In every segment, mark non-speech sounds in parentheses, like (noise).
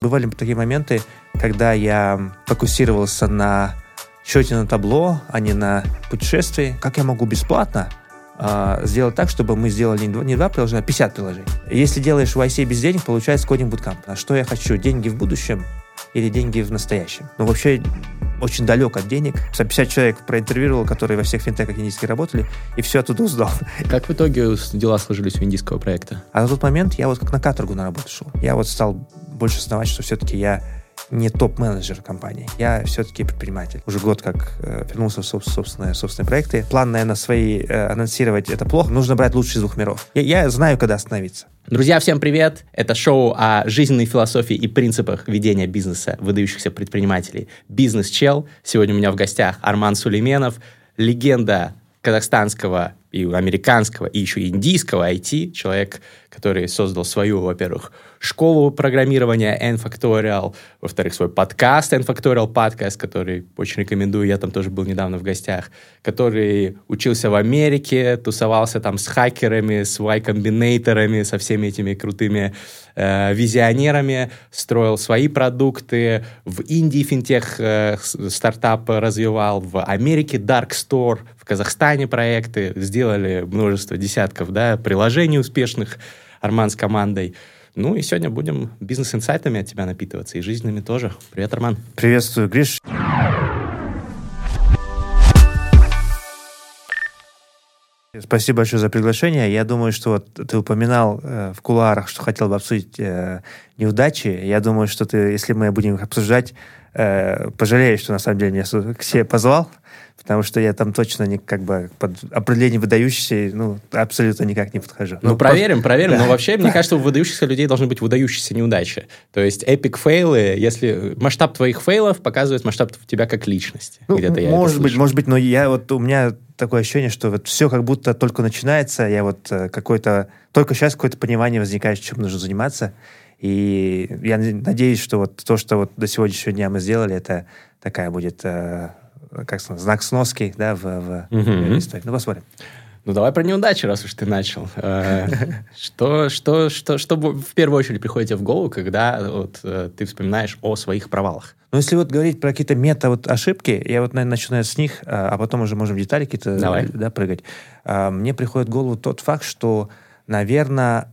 Бывали такие моменты, когда я фокусировался на счете на табло, а не на путешествии. Как я могу бесплатно э, сделать так, чтобы мы сделали не два, не два приложения, а 50 приложений? Если делаешь в IC без денег, получается кодинг буткамп. А что я хочу? Деньги в будущем или деньги в настоящем? Ну, вообще, очень далек от денег. 50 человек проинтервьюировал, которые во всех финтеках индийских работали, и все оттуда узнал. Как в итоге дела сложились у индийского проекта? А на тот момент я вот как на каторгу на работу шел. Я вот стал больше осознавать, что все-таки я не топ-менеджер компании. Я все-таки предприниматель. Уже год как э, вернулся в собственные, собственные проекты. План, наверное, свои э, анонсировать это плохо. Нужно брать лучшие из двух миров. Я, я знаю, когда остановиться. Друзья, всем привет! Это шоу о жизненной философии и принципах ведения бизнеса выдающихся предпринимателей. Бизнес-чел. Сегодня у меня в гостях Арман Сулейменов, легенда казахстанского и американского, и еще индийского IT, человек, который создал свою, во-первых, школу программирования N-Factorial, во-вторых, свой подкаст N-Factorial Podcast, который очень рекомендую, я там тоже был недавно в гостях, который учился в Америке, тусовался там с хакерами, с Y-комбинаторами, со всеми этими крутыми э, визионерами, строил свои продукты, в Индии финтех э, стартап развивал, в Америке Dark Store, в Казахстане проекты, сделали множество десятков да, приложений успешных, Арман с командой. Ну и сегодня будем бизнес-инсайтами от тебя напитываться и жизненными тоже. Привет, Арман. Приветствую, Гриш. Спасибо большое за приглашение. Я думаю, что вот ты упоминал э, в кулуарах, что хотел бы обсудить э, неудачи. Я думаю, что ты, если мы будем их обсуждать, э, пожалеешь, что на самом деле меня к себе позвал потому что я там точно не, как бы под определение выдающийся, ну, абсолютно никак не подхожу. Ну, ну проверим, проверим. Да. Но вообще, мне (laughs) кажется, у выдающихся людей должны быть выдающиеся неудачи. То есть эпик фейлы, если масштаб твоих фейлов показывает масштаб тебя как личности. Ну, Где-то я может быть, может быть, но я вот, у меня такое ощущение, что вот все как будто только начинается, я вот э, какой-то, только сейчас какое-то понимание возникает, чем нужно заниматься. И я надеюсь, что вот то, что вот до сегодняшнего дня мы сделали, это такая будет э, как сказать, знак сноски, да, в, в угу. истории. Ну, посмотрим. Ну, давай про неудачи, раз уж ты начал. Э, (laughs) что, что, что, что в первую очередь приходит тебе в голову, когда вот, э, ты вспоминаешь о своих провалах? Ну, если вот говорить про какие-то мета-ошибки, я вот, наверное, начинаю с них, а, потом уже можем в детали какие-то да, прыгать. А, мне приходит в голову тот факт, что, наверное,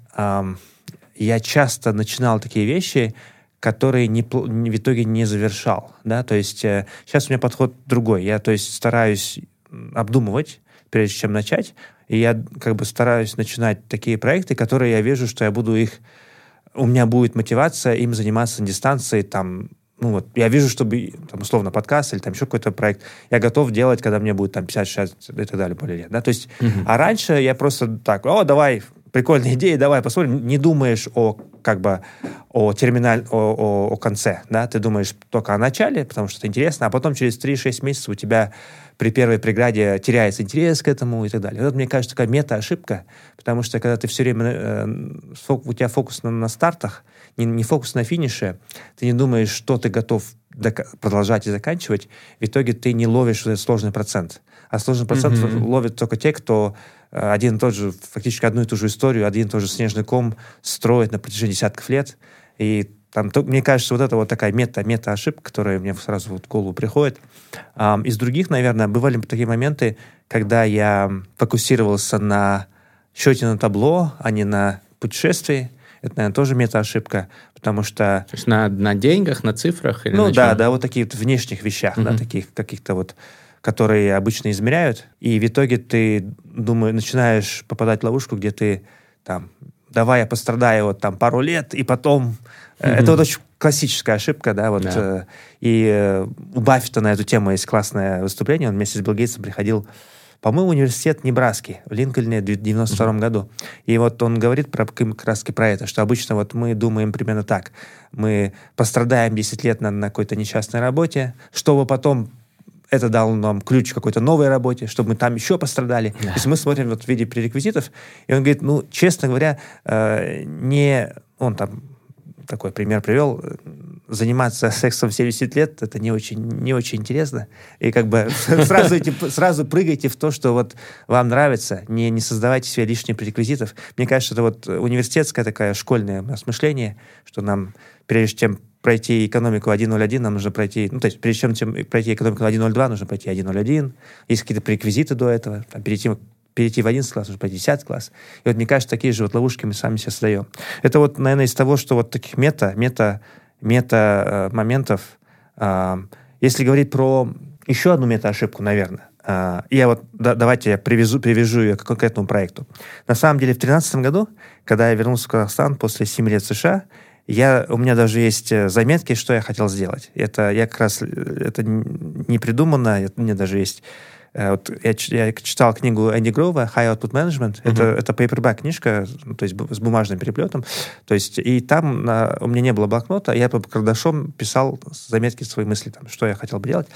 я часто начинал такие вещи, который не, в итоге не завершал, да, то есть э, сейчас у меня подход другой, я, то есть, стараюсь обдумывать, прежде чем начать, и я как бы стараюсь начинать такие проекты, которые я вижу, что я буду их, у меня будет мотивация им заниматься на дистанции, там, ну вот, я вижу, чтобы, там, условно, подкаст или там еще какой-то проект, я готов делать, когда мне будет там 50-60 и так далее более лет, да, то есть, uh-huh. а раньше я просто так, о, давай, прикольная идея, давай посмотрим, не думаешь о как бы о терминаль, о, о, о конце, да, ты думаешь только о начале, потому что это интересно, а потом через 3-6 месяцев у тебя при первой преграде теряется интерес к этому и так далее. Вот, мне кажется, такая мета-ошибка, потому что когда ты все время, э, у тебя фокус на, на стартах, не, не фокус на финише, ты не думаешь, что ты готов продолжать и заканчивать, в итоге ты не ловишь этот сложный процент. А сложный процент mm-hmm. ловят только те, кто Э, один и тот же, фактически одну и ту же историю, один и тот же снежный ком строит на протяжении десятков лет. И там, то, мне кажется, вот это вот такая мета, мета-ошибка, которая мне сразу вот в голову приходит. Um, из других, наверное, бывали такие моменты, когда я фокусировался на счете на табло, а не на путешествии. Это, наверное, тоже мета-ошибка, потому что... То есть на, на деньгах, на цифрах? Или ну на да, чем? да, вот такие вот внешних вещах, mm-hmm. да, таких каких-то вот которые обычно измеряют, и в итоге ты, думаю, начинаешь попадать в ловушку, где ты там, давай я пострадаю вот там пару лет, и потом... Mm-hmm. Это вот очень классическая ошибка, да, вот. Yeah. Э, и э, у Баффета на эту тему есть классное выступление, он вместе с Билл Гейтсом приходил по-моему, университет Небраски в Линкольне в 92 mm-hmm. году. И вот он говорит про, как раз про это, что обычно вот мы думаем примерно так. Мы пострадаем 10 лет на, на какой-то несчастной работе, чтобы потом это дал нам ключ к какой-то новой работе, чтобы мы там еще пострадали. Да. То есть мы смотрим вот в виде пререквизитов, и он говорит, ну, честно говоря, э, не... Он там такой пример привел, заниматься сексом в 70 лет, это не очень, не очень интересно. И как бы (laughs) сразу, сразу прыгайте в то, что вот вам нравится, не, не создавайте себе лишних пререквизитов. Мне кажется, это вот университетское такое школьное осмышление, что нам, прежде чем пройти экономику 1.01, нам нужно пройти, ну, то есть, прежде чем пройти экономику 1.02, нужно пройти 1.01. Есть какие-то преквизиты до этого. Там, перейти, перейти в 11 класс, нужно пройти 10 класс. И вот, мне кажется, такие же вот ловушки мы сами себе создаем. Это вот, наверное, из того, что вот таких мета, мета, мета э, моментов. Э, если говорить про еще одну мета-ошибку, наверное, э, я вот, да, давайте я привезу, привяжу ее к конкретному проекту. На самом деле, в 2013 году, когда я вернулся в Казахстан после 7 лет в США, я, у меня даже есть э, заметки, что я хотел сделать. Это я как раз, э, это не придумано, это, мне даже есть вот я, я читал книгу Энди Грова «High Output Management». Uh-huh. Это, это paperback книжка, ну, то есть с бумажным переплетом. То есть, и там на, у меня не было блокнота, я по карандашом писал заметки, свои мысли, там, что я хотел бы делать.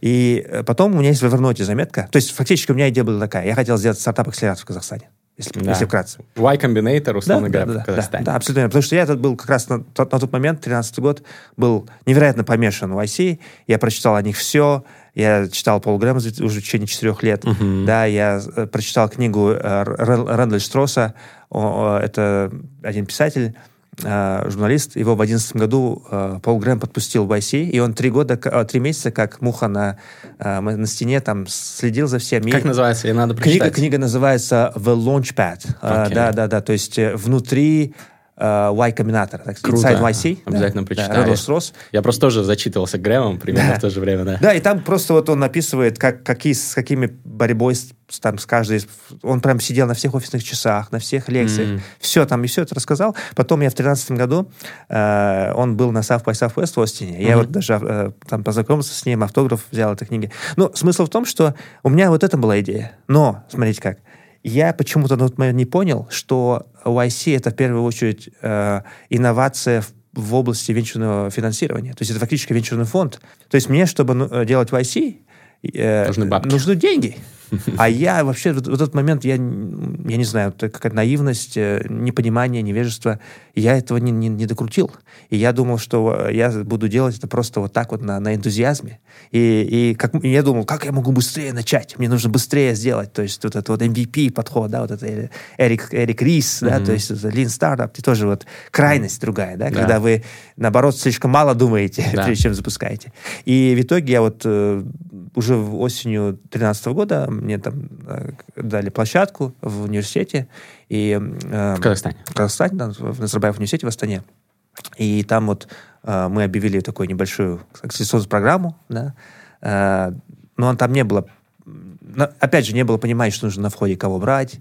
И потом у меня есть в Evernote заметка. То есть, фактически у меня идея была такая. Я хотел сделать стартап-акселератор в Казахстане если, да. если вкратце. Y Combinator, условно да, говоря, да, в Казахстане. Да, да, абсолютно. Потому что я этот был как раз на, на тот момент, 13 год, был невероятно помешан в IC. Я прочитал о них все. Я читал Пол Грэма уже в течение четырех лет. Uh-huh. Да, я э, прочитал книгу э, Рэндаль Стросса. Это один писатель э, журналист, его в 2011 году Пол Грэм подпустил в IC, и он три года, три месяца, как муха на, на стене, там следил за всем. Как называется? И надо прочитать. Книга, книга называется The Launchpad. Okay. Да, да, да, то есть внутри Y Combinator, так сказать, Inside YC. Обязательно да, прочитаю. Да, Рос. Я просто тоже зачитывался Грэмом примерно да. в то же время, да. Да, и там просто вот он описывает, как, какие, с какими борьбой с, там, с каждой... Он прям сидел на всех офисных часах, на всех лекциях. Mm. Все там, и все это рассказал. Потом я в 2013 году, э, он был на South by Southwest в Остине. Я mm-hmm. вот даже э, там познакомился с ним, автограф взял этой книги. Ну, смысл в том, что у меня вот это была идея. Но, смотрите как, я почему-то на тот момент не понял, что YC — это в первую очередь э, инновация в, в области венчурного финансирования. То есть это фактически венчурный фонд. То есть мне, чтобы ну, делать YC, э, нужны, бабки. нужны деньги. А я вообще в, этот момент, я, я не знаю, это какая-то наивность, э, непонимание, невежество. Я этого не, не, не докрутил. И я думал, что я буду делать это просто вот так вот на, на энтузиазме. И, и, как, и я думал, как я могу быстрее начать? Мне нужно быстрее сделать. То есть вот этот вот MVP подход, да, вот это Эрик, Эрик Рис, mm-hmm. да, то есть Lean Startup, это тоже вот крайность mm-hmm. другая, да, да, когда вы, наоборот, слишком мало думаете, да. (laughs) прежде чем запускаете. И в итоге я вот э, уже осенью 2013 года мне там э, дали площадку в университете. И, э, в Казахстане? В Казахстане, да, в Назарбаев университете в Астане. И там вот э, мы объявили такую небольшую акселерационную программу, да, э, но там не было, опять же, не было понимания, что нужно на входе кого брать,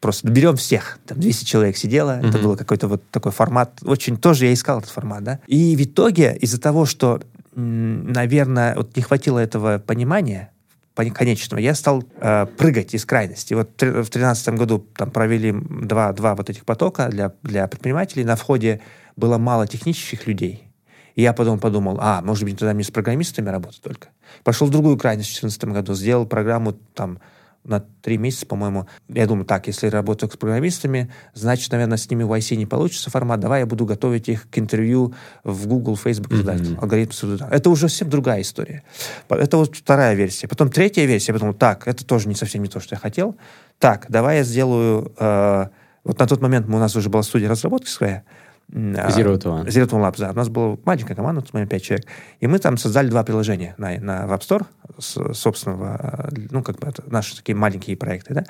просто берем всех. Там 200 человек сидело, mm-hmm. это был какой-то вот такой формат. Очень тоже я искал этот формат, да. И в итоге из-за того, что, наверное, вот не хватило этого понимания, конечного, я стал э, прыгать из крайности. Вот в 2013 году там провели два, два вот этих потока для, для предпринимателей. На входе было мало технических людей. И я потом подумал, а, может быть, тогда мне с программистами работать только. Пошел в другую крайность в 2014 году, сделал программу там на три месяца, по-моему. Я думаю, так, если работаю с программистами, значит, наверное, с ними в IC не получится формат. Давай я буду готовить их к интервью в Google, Facebook mm-hmm. Алгоритм Это уже совсем другая история. Это вот вторая версия. Потом третья версия. Я подумал, так, это тоже не совсем не то, что я хотел. Так, давай я сделаю... Э, вот на тот момент у нас уже была студия разработки своя. Zero to One. Zero to One Labs, да. У нас была маленькая команда, тут мы пять человек. И мы там создали два приложения на, на App Store с, собственного, ну, как бы это наши такие маленькие проекты, да.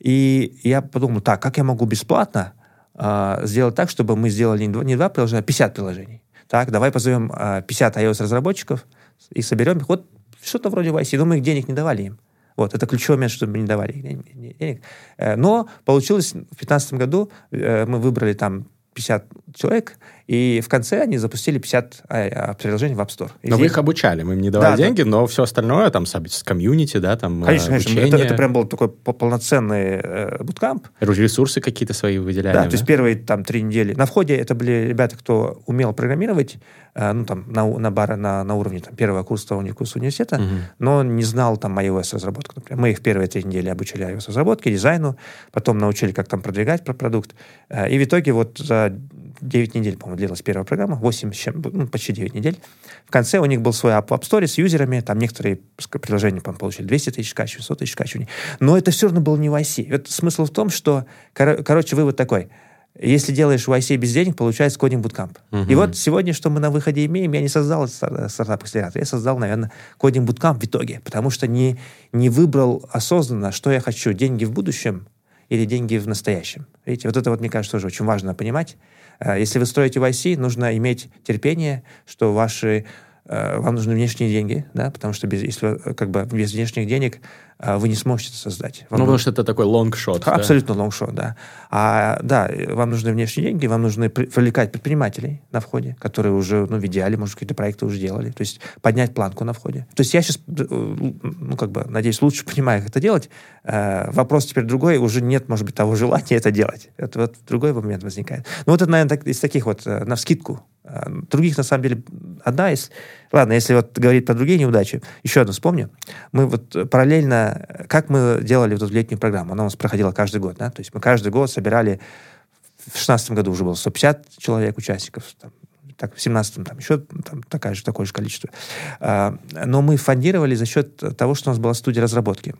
И я подумал, так, как я могу бесплатно э, сделать так, чтобы мы сделали не два, не два приложения, а 50 приложений. Так, давай позовем э, 50 iOS-разработчиков и соберем их. Вот что-то вроде YC, но мы их денег не давали им. Вот, это ключевой момент, чтобы мы не давали денег. Э, но получилось в 2015 году, э, мы выбрали там 50 человек, и в конце они запустили 50 а, а, приложений в App Store. И но вы их обучали, мы им не давали да, деньги, да. но все остальное, там, с комьюнити, да, там, Конечно, конечно. Это, это прям был такой полноценный э, буткамп. Ресурсы какие-то свои выделяли. Да, да, то есть первые там три недели. На входе это были ребята, кто умел программировать, э, ну, там, на, на, бар, на, на уровне там, первого курса, второго курса университета, угу. но не знал там iOS-разработку, например. Мы их первые три недели обучили iOS-разработке, дизайну, потом научили, как там продвигать про продукт. Э, и в итоге вот за 9 недель, по-моему, длилась первая программа, 8, ну, почти 9 недель. В конце у них был свой App, Store с юзерами, там некоторые приложения, по получили 200 тысяч скачиваний, 100 тысяч скачиваний. Но это все равно было не в IC. Это смысл в том, что, кор- короче, вывод такой. Если делаешь в IC без денег, получается кодинг буткамп. Uh-huh. И вот сегодня, что мы на выходе имеем, я не создал стартап-акселератор, я создал, наверное, кодинг буткамп в итоге, потому что не, не выбрал осознанно, что я хочу, деньги в будущем или деньги в настоящем. Видите, вот это вот, мне кажется, тоже очень важно понимать. Э, если вы строите в IC, нужно иметь терпение, что ваши вам нужны внешние деньги, да, потому что без, если, э, как бы без внешних денег э, вы не сможете это создать. Вам ну, потому что это такой лонгшот. Абсолютно лонгшот, да? А, да, вам нужны внешние деньги, вам нужно привлекать предпринимателей на входе, которые уже, ну, в идеале, может, какие-то проекты уже делали. То есть поднять планку на входе. То есть я сейчас, ну, как бы, надеюсь, лучше (laughs) понимаю, как это делать. Вопрос теперь другой, уже нет, может быть, того (laughs) желания это делать. Это вот другой момент возникает. Ну, вот это, наверное, так, из таких вот, на вскидку, других, на самом деле, одна из... Ладно, если вот говорить про другие неудачи, еще одну вспомню. Мы вот параллельно... Как мы делали вот эту летнюю программу? Она у нас проходила каждый год, да? То есть мы каждый год собирали... В шестнадцатом году уже было 150 человек, участников. Там, так, в семнадцатом там еще там, такое, же, такое же количество. А, но мы фондировали за счет того, что у нас была студия разработки.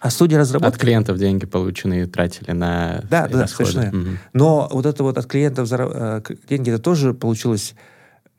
А студия разработки... От клиентов деньги полученные тратили на Да, да, совершенно. Угу. Но вот это вот от клиентов э, деньги, это тоже получилось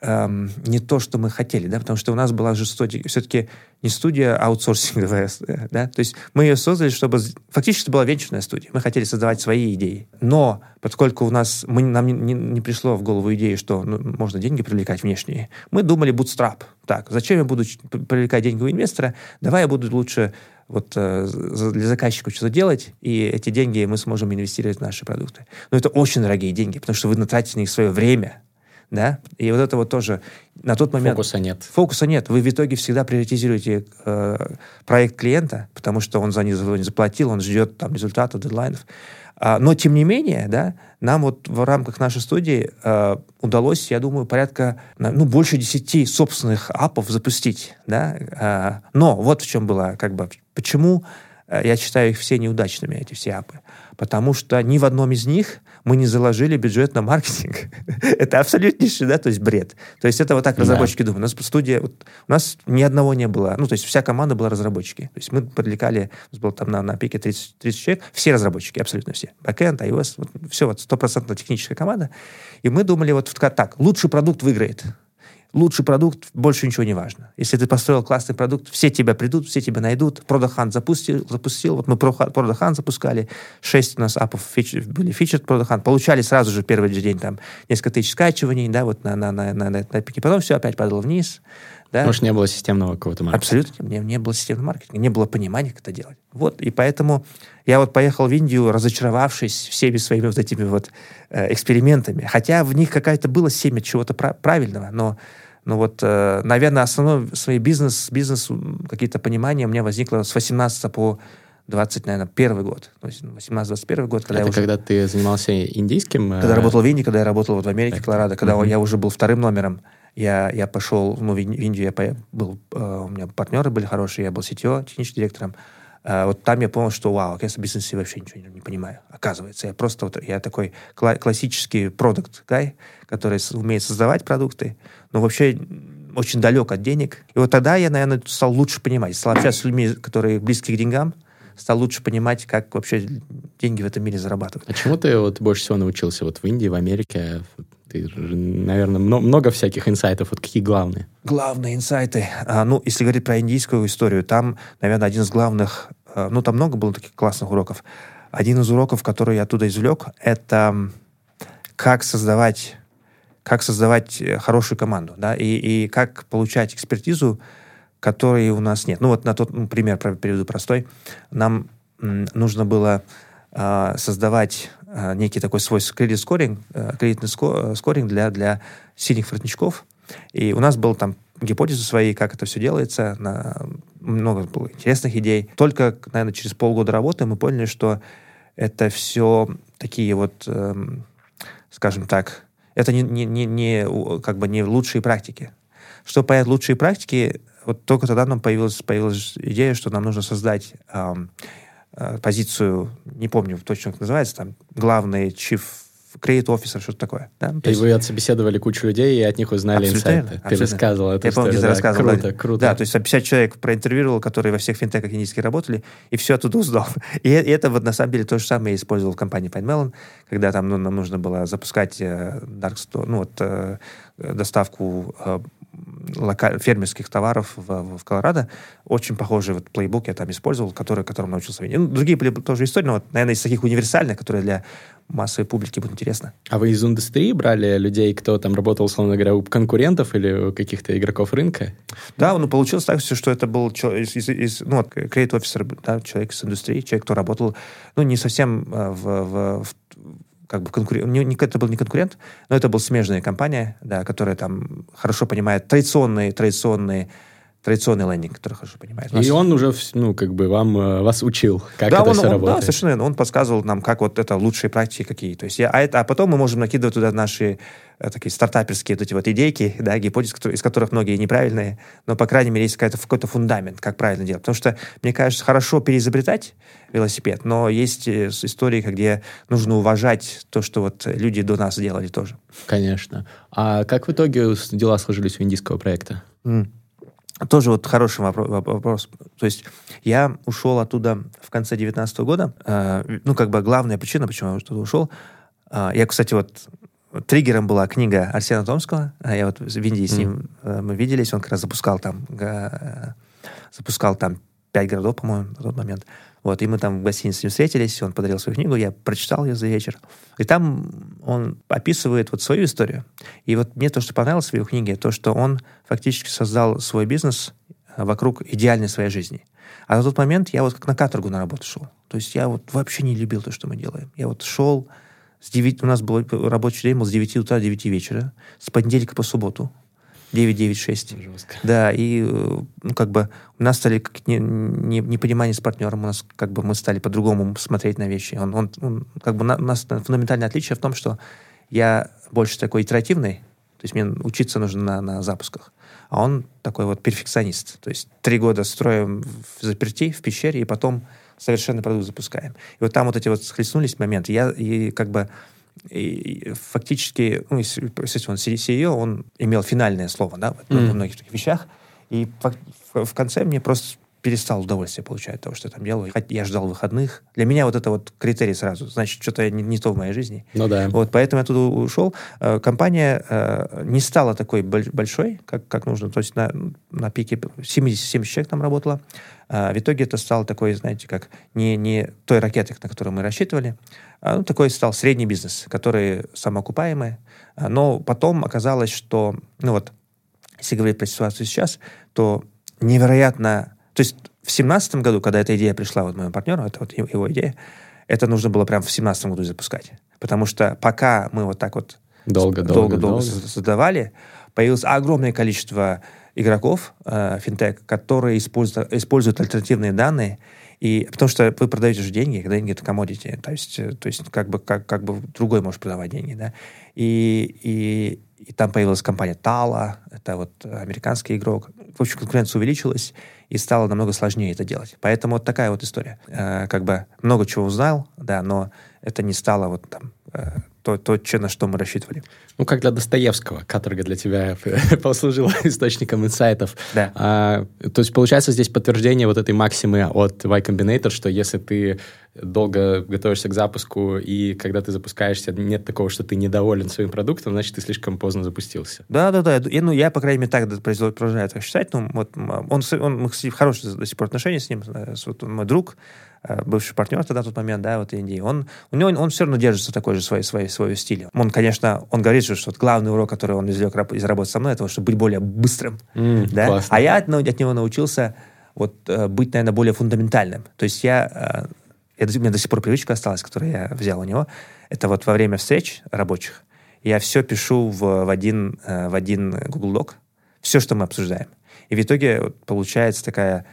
эм, не то, что мы хотели, да, потому что у нас была же студия, все-таки не студия аутсорсинговая, да, то есть мы ее создали, чтобы... Фактически это была венчурная студия. Мы хотели создавать свои идеи. Но поскольку у нас... Мы, нам не, не, не пришло в голову идеи, что ну, можно деньги привлекать внешние, мы думали bootstrap. Так, зачем я буду привлекать деньги у инвестора? Давай я буду лучше вот э, для заказчика что-то делать, и эти деньги мы сможем инвестировать в наши продукты. Но это очень дорогие деньги, потому что вы натратите на них свое время, да, и вот это вот тоже на тот момент... Фокуса нет. Фокуса нет. Вы в итоге всегда приоритизируете э, проект клиента, потому что он за них заплатил, он ждет там результатов, дедлайнов. А, но, тем не менее, да, нам вот в рамках нашей студии э, удалось, я думаю, порядка, ну, больше десяти собственных апов запустить, да. А, но вот в чем было, как бы, почему э, я считаю их все неудачными, эти все апы. Потому что ни в одном из них мы не заложили бюджет на маркетинг. (laughs) это абсолютнейший, да, то есть бред. То есть это вот так разработчики думают. У нас студия, вот, у нас ни одного не было, ну, то есть вся команда была разработчики. То есть мы привлекали, у нас было там на, на пике 30, 30 человек, все разработчики, абсолютно все. Backend, iOS, вот, все, вот стопроцентно техническая команда. И мы думали вот так, лучший продукт выиграет лучший продукт, больше ничего не важно. Если ты построил классный продукт, все тебя придут, все тебя найдут. Продахант запустил, запустил. Вот мы Продахант запускали, шесть у нас апов фичер, были фичер Продахант. Получали сразу же первый же день там несколько тысяч скачиваний, да, вот на, на, на, на, на, на пике. Потом все опять падало вниз. Да? Может, не было системного какого-то маркетинга? Абсолютно. Не, не было системного маркетинга, не было понимания, как это делать. Вот, и поэтому я вот поехал в Индию, разочаровавшись всеми своими вот этими вот э, экспериментами. Хотя в них какая-то было семя чего-то правильного, но но вот, э, наверное, основной свой бизнес, бизнес какие-то понимания у меня возникло с 18 по 20, наверное, первый год. То есть 18-21 год. Когда Это уже, когда ты занимался индийским? Когда э... работал в Индии, когда я работал вот в Америке, Колорадо, когда mm-hmm. я уже был вторым номером я, я пошел, ну, в Индию я по, был, э, у меня партнеры были хорошие, я был CTO, техническим директором. Э, вот там я понял, что, вау, оказывается, в бизнесе вообще ничего не, не понимаю. Оказывается, я просто вот, я такой кла- классический продукт гай, который умеет создавать продукты, но вообще очень далек от денег. И вот тогда я, наверное, стал лучше понимать. Стал общаться с людьми, которые близки к деньгам, стал лучше понимать, как вообще деньги в этом мире зарабатывать. А чему ты вот больше всего научился вот в Индии, в Америке? Ты, наверное, много всяких инсайтов. Вот какие главные? Главные инсайты. А, ну, если говорить про индийскую историю, там, наверное, один из главных... А, ну, там много было таких классных уроков. Один из уроков, который я оттуда извлек, это как создавать как создавать э, хорошую команду, да, и, и как получать экспертизу, которой у нас нет. Ну, вот на тот ну, пример приведу простой. Нам нужно было э, создавать некий такой свой кредит скоринг, э, кредитный э, скоринг для, для синих воротничков. И у нас был там гипотезы свои, как это все делается, на, много было интересных идей. Только, наверное, через полгода работы мы поняли, что это все такие вот, эм, скажем так, это не, не, не, не, как бы не лучшие практики. Чтобы понять лучшие практики, вот только тогда нам появилась, появилась идея, что нам нужно создать эм, Э, позицию, не помню точно, как называется, там, главный chief create officer, что-то такое. Да? То и есть... вы отсобеседовали кучу людей, и от них узнали абсолютно инсайты. Ты рассказывал это. Я помню, ты да. рассказывал. Круто, да. круто. Да, то есть 50 человек проинтервьюировал, которые во всех финтеках индийских работали, и все оттуда узнал. И, (laughs) и это вот на самом деле то же самое я использовал в компании PineMelon, когда там ну, нам нужно было запускать э, Dark Store, ну вот э, доставку э, локаль... фермерских товаров в, в Колорадо. Очень похожий вот плейбук я там использовал, который, которым научился видеть. Ну, другие были тоже истории, но, вот, наверное, из таких универсальных, которые для массовой публики будет интересно. А вы из индустрии брали людей, кто там работал, условно говоря, у конкурентов или у каких-то игроков рынка? Да, ну, получилось так, что это был из, из, из ну, creative officer, да, человек из индустрии, человек, кто работал, ну, не совсем в, в, в как бы конкурент, не, не, это был не конкурент, но это была смежная компания, да, которая там хорошо понимает традиционные, традиционные традиционный лендинг, который хорошо понимает. И он уже, ну, как бы вам, э, вас учил, как да, это он, все он, работает. Да, совершенно верно. Он подсказывал нам, как вот это лучшие практики какие. То есть я, а, это, а потом мы можем накидывать туда наши э, такие стартаперские вот эти вот идейки, да, гипотезы, которые, из которых многие неправильные, но, по крайней мере, есть какой-то, какой-то фундамент, как правильно делать. Потому что, мне кажется, хорошо переизобретать велосипед, но есть э, истории, где нужно уважать то, что вот люди до нас делали тоже. Конечно. А как в итоге дела сложились у индийского проекта? Mm. Тоже вот хороший вопрос. То есть я ушел оттуда в конце 19 года. Э, ну, как бы главная причина, почему я оттуда ушел. Э, я, кстати, вот триггером была книга Арсена Томского. А я вот в Индии с ним э, мы виделись. Он как раз запускал там, запускал там пять городов, по-моему, на тот момент. Вот, и мы там в гостинице с ним встретились, он подарил свою книгу, я прочитал ее за вечер. И там он описывает вот свою историю. И вот мне то, что понравилось в его книге, то, что он фактически создал свой бизнес э, вокруг идеальной своей жизни. А на тот момент я вот как на каторгу на работу шел. То есть я вот вообще не любил то, что мы делаем. Я вот шел, с 9, у нас был рабочий день был с 9 утра до 9 вечера, с понедельника по субботу. 996. Жестко. Да, и ну, как бы у нас стали не, не, непонимание с партнером, у нас как бы мы стали по-другому смотреть на вещи. Он, он, он как бы на, у нас фундаментальное отличие в том, что я больше такой итеративный, то есть мне учиться нужно на, на запусках. А он такой вот перфекционист. То есть три года строим в заперти, в пещере, и потом совершенно продукт запускаем. И вот там вот эти вот схлестнулись моменты. Я и как бы и фактически, ну, естественно, он CEO, он имел финальное слово, да, mm. во многих таких вещах. И в, конце мне просто перестал удовольствие получать от того, что я там делаю. Я ждал выходных. Для меня вот это вот критерий сразу. Значит, что-то не, не то в моей жизни. Ну да. Вот, поэтому я туда ушел. Э, компания э, не стала такой большой, как, как нужно. То есть на, на пике 70-70 человек там работало. Э, в итоге это стало такой, знаете, как не, не той ракетой, на которую мы рассчитывали. А, ну, такой стал средний бизнес, который самоокупаемый. А, но потом оказалось, что, ну вот, если говорить про ситуацию сейчас, то невероятно... То есть в семнадцатом году, когда эта идея пришла вот моему партнеру, это вот его идея, это нужно было прямо в семнадцатом году запускать. Потому что пока мы вот так вот долго-долго создавали, появилось огромное количество игроков э, финтех, которые используют, используют альтернативные данные, и, потому что вы продаете же деньги, когда деньги это commodity, то есть, э, то есть как, бы, как, как бы другой может продавать деньги, да. И, и, и там появилась компания Tala, это вот американский игрок. В общем, конкуренция увеличилась, и стало намного сложнее это делать. Поэтому вот такая вот история. Э, как бы много чего узнал, да, но это не стало вот там э, то, то на что мы рассчитывали. Ну, как для Достоевского, каторга для тебя (laughs) послужила (laughs) источником инсайтов. Да. А, то есть, получается, здесь подтверждение вот этой максимы от Y Combinator, что если ты долго готовишься к запуску, и когда ты запускаешься, нет такого, что ты недоволен своим продуктом, значит, ты слишком поздно запустился. Да, да, да. Я, ну, я, по крайней мере, так продолжаю так считать. Ну, вот он, он, мы, кстати, хорошие до сих пор отношения с ним. Вот мой друг, бывший партнер тогда в тот момент, да, вот Индии, он, у него, он все равно держится такой же своей, своей, своей стиле. Он, конечно, он говорит, что, что главный урок, который он извлек из работы со мной, это чтобы быть более быстрым, mm, да, классно. а я от, от него научился вот э, быть, наверное, более фундаментальным. То есть я, э, это, у меня до сих пор привычка осталась, которую я взял у него, это вот во время встреч рабочих я все пишу в, в, один, в один Google Doc, все, что мы обсуждаем. И в итоге получается такая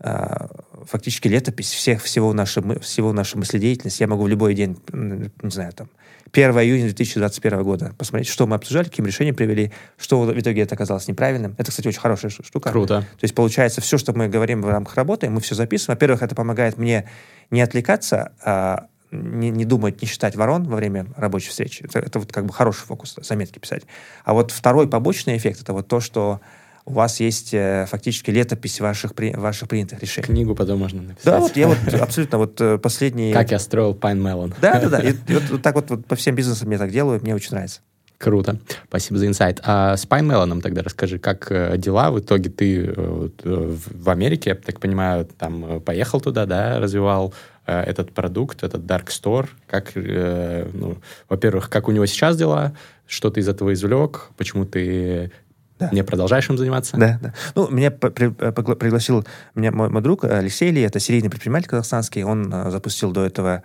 фактически летопись всех, всего, нашей, всего нашей мыследеятельности. Я могу в любой день, не знаю, там, 1 июня 2021 года посмотреть, что мы обсуждали, каким решением привели, что в итоге это оказалось неправильным. Это, кстати, очень хорошая штука. Круто. То есть, получается, все, что мы говорим в рамках работы, мы все записываем. Во-первых, это помогает мне не отвлекаться а, не, не думать, не считать ворон во время рабочей встречи. Это, это вот как бы хороший фокус, заметки писать. А вот второй побочный эффект, это вот то, что у вас есть э, фактически летопись ваших, при, ваших принятых решений. Книгу потом можно написать. Да, вот я вот (laughs) абсолютно вот э, последний... Как я строил Pine Melon. Да, да, да. (laughs) И, и вот, вот так вот, вот по всем бизнесам я так делаю, мне очень нравится. Круто. Спасибо за инсайт. А с Pine Melon тогда расскажи, как э, дела? В итоге ты э, в Америке, я так понимаю, там поехал туда, да, развивал этот продукт, этот Dark Store. Как, ну, во-первых, как у него сейчас дела? Что ты из этого извлек? Почему ты да. Не продолжаешь им заниматься? Да, да. Ну, меня при, пригласил меня мой, мой друг Алексей Ли, это серийный предприниматель казахстанский. Он а, запустил до этого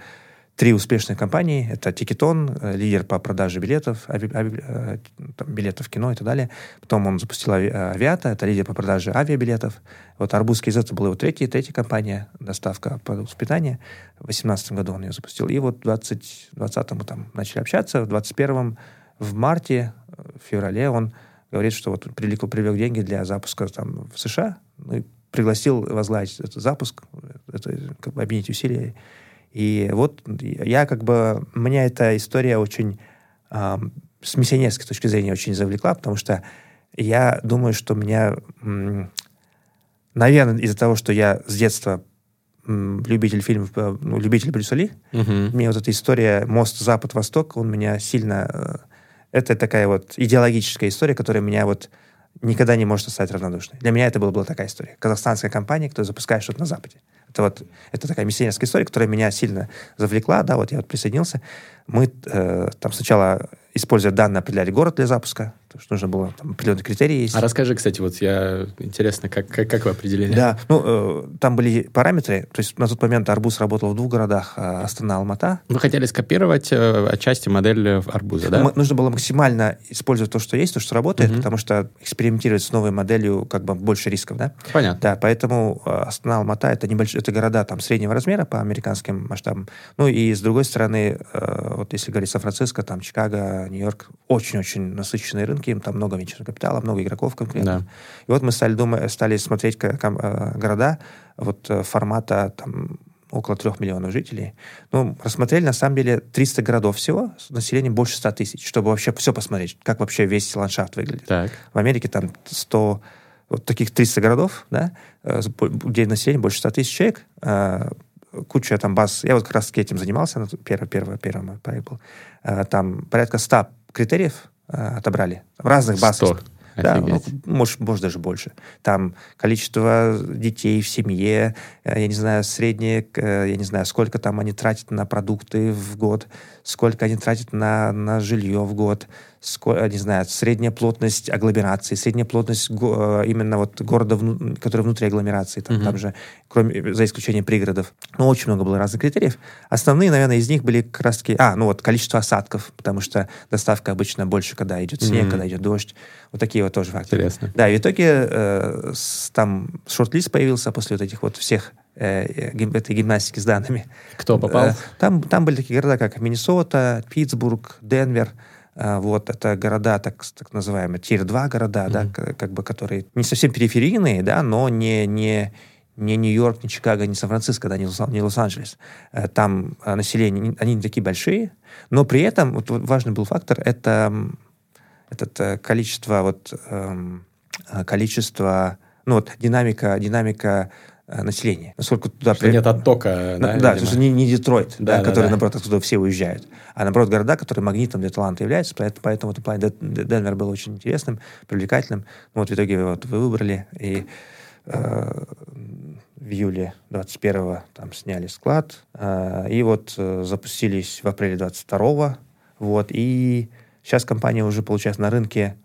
три успешные компании. Это Тикетон, э, лидер по продаже билетов, ави, ави, э, там, билетов в кино и так далее. Потом он запустил ави, Авиата, это лидер по продаже авиабилетов. Вот Арбузский из этого была его третья, третья компания, доставка продуктов питания. В 2018 году он ее запустил. И вот в 2020 мы там начали общаться. В 2021 в марте, в феврале он говорит, что вот привлекал, привлек деньги для запуска там в США, ну, и пригласил возглавить этот запуск, это, как бы объединить усилия. И вот я как бы, меня эта история очень э, с миссионерской точки зрения очень завлекла, потому что я думаю, что меня, м, наверное, из-за того, что я с детства м, любитель фильмов, ну, любитель Брюса Ли, угу. мне вот эта история мост Запад-Восток, он меня сильно э, это такая вот идеологическая история, которая меня вот никогда не может стать равнодушной. Для меня это была, была такая история. Казахстанская компания, которая запускает что-то на Западе. Это вот это такая миссионерская история, которая меня сильно завлекла. Да, вот я вот присоединился. Мы э, там сначала, используя данные, определяли город для запуска, потому что нужно было там определенные критерии есть. А расскажи, кстати, вот я интересно, как, как, как вы определили? Да, ну, э, там были параметры. То есть на тот момент Арбуз работал в двух городах, э, Астана, Алмата. Вы хотели скопировать э, отчасти модель Арбуза, да? Мы, нужно было максимально использовать то, что есть, то, что работает, угу. потому что экспериментировать с новой моделью как бы больше рисков, да? Понятно. Да, поэтому э, Астана, Алмата это небольшие, это города там среднего размера по американским масштабам. Ну и с другой стороны, э, вот если говорить Сан-Франциско, там Чикаго, Нью-Йорк, очень-очень насыщенные рынки, им там много венчурного капитала, много игроков конкретно. Да. И вот мы стали, думать, стали смотреть э, города вот э, формата там, около трех миллионов жителей. Ну, рассмотрели, на самом деле, 300 городов всего, с населением больше 100 тысяч, чтобы вообще все посмотреть, как вообще весь ландшафт выглядит. Так. В Америке там 100, вот таких 300 городов, да, э, где население больше 100 тысяч человек, куча там баз. Я вот как раз этим занимался, первый, первый, первый проект был. Там порядка 100 критериев отобрали. Разных баз. 100. Да, ну, может, может даже больше. Там количество детей в семье, э, я не знаю, среднее, э, я не знаю, сколько там они тратят на продукты в год, сколько они тратят на, на жилье в год, не знаю, средняя плотность агломерации, средняя плотность э, именно вот города, который внутри агломерации, там, mm-hmm. там же, кроме, за исключением пригородов. Ну, очень много было разных критериев. Основные, наверное, из них были как раз-таки, а, ну вот, количество осадков, потому что доставка обычно больше, когда идет снег, mm-hmm. когда идет дождь. Вот такие вот тоже факторы. Интересно. Да, и в итоге э, с, там шорт-лист появился после вот этих вот всех э, этой гимнастики с данными. Кто попал? Э, там, там были такие города, как Миннесота, Питтсбург, Денвер, вот, это города, так, так называемые, тир-2 города, mm-hmm. да, как бы, которые не совсем периферийные, да, но не, не, не Нью-Йорк, не Чикаго, не Сан-Франциско, да, не, не Лос-Анджелес. Э, там а, население, они не такие большие, но при этом вот, важный был фактор, это этот э, количество, вот, эм, количество, ну вот динамика, динамика населения. Насколько туда... Что при... нет оттока, да? Да, то есть не, не Детройт, да, да, да, который, да. наоборот, оттуда все уезжают, а, наоборот, города, которые магнитом для таланта являются, поэтому, поэтому в этом плане Денвер был очень интересным, привлекательным. Ну, вот в итоге вот вы выбрали, и э, в июле 21-го там сняли склад, э, и вот э, запустились в апреле 22-го, вот, и сейчас компания уже, получается, на рынке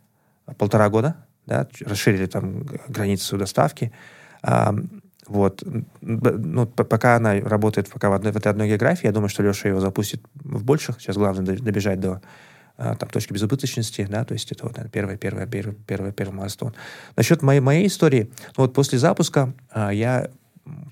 полтора года, да, расширили там границы доставки, вот. Ну, пока она работает пока в, одной, в этой одной географии, я думаю, что Леша его запустит в больших. Сейчас главное добежать до а, там, точки безубыточности, да, то есть это вот первое, первое, первое, первое, первый мастон. Насчет моей, моей истории, ну, вот после запуска а, я,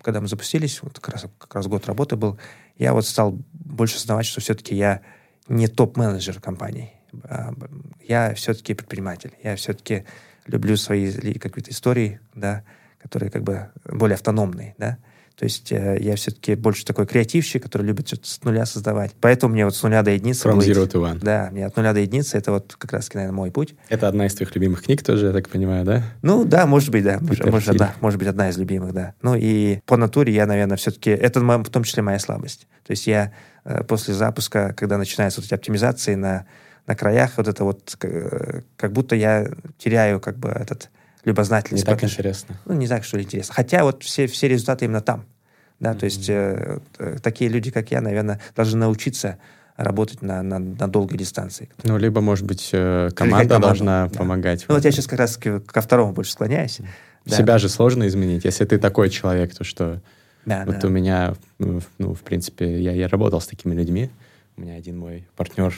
когда мы запустились, вот как раз, как раз год работы был, я вот стал больше осознавать, что все-таки я не топ-менеджер компании. А, я все-таки предприниматель. Я все-таки люблю свои какие-то истории, да, которые как бы более автономные, да. То есть э, я все-таки больше такой креативщик, который любит что-то с нуля создавать. Поэтому мне вот с нуля до единицы... From zero to one. Да, мне от нуля до единицы это вот как раз, наверное, мой путь. Это одна из твоих любимых книг тоже, я так понимаю, да? Ну да, может быть, да. Может, может, одна, может быть, одна из любимых, да. Ну и по натуре я, наверное, все-таки... Это в том числе моя слабость. То есть я э, после запуска, когда начинаются вот эти оптимизации на, на краях, вот это вот э, как будто я теряю как бы этот любознательность. Не так интересно. Ну, не так, что ли, интересно. Хотя вот все, все результаты именно там. Да, mm-hmm. то есть э, э, такие люди, как я, наверное, должны научиться работать на, на, на долгой дистанции. Ну, либо, может быть, э, команда, команда должна да. помогать. Ну, вот я сейчас как раз ко второму больше склоняюсь. Да. Себя же сложно изменить. Если ты такой человек, то что... Да, вот да. у меня, ну, в принципе, я, я работал с такими людьми. У меня один мой партнер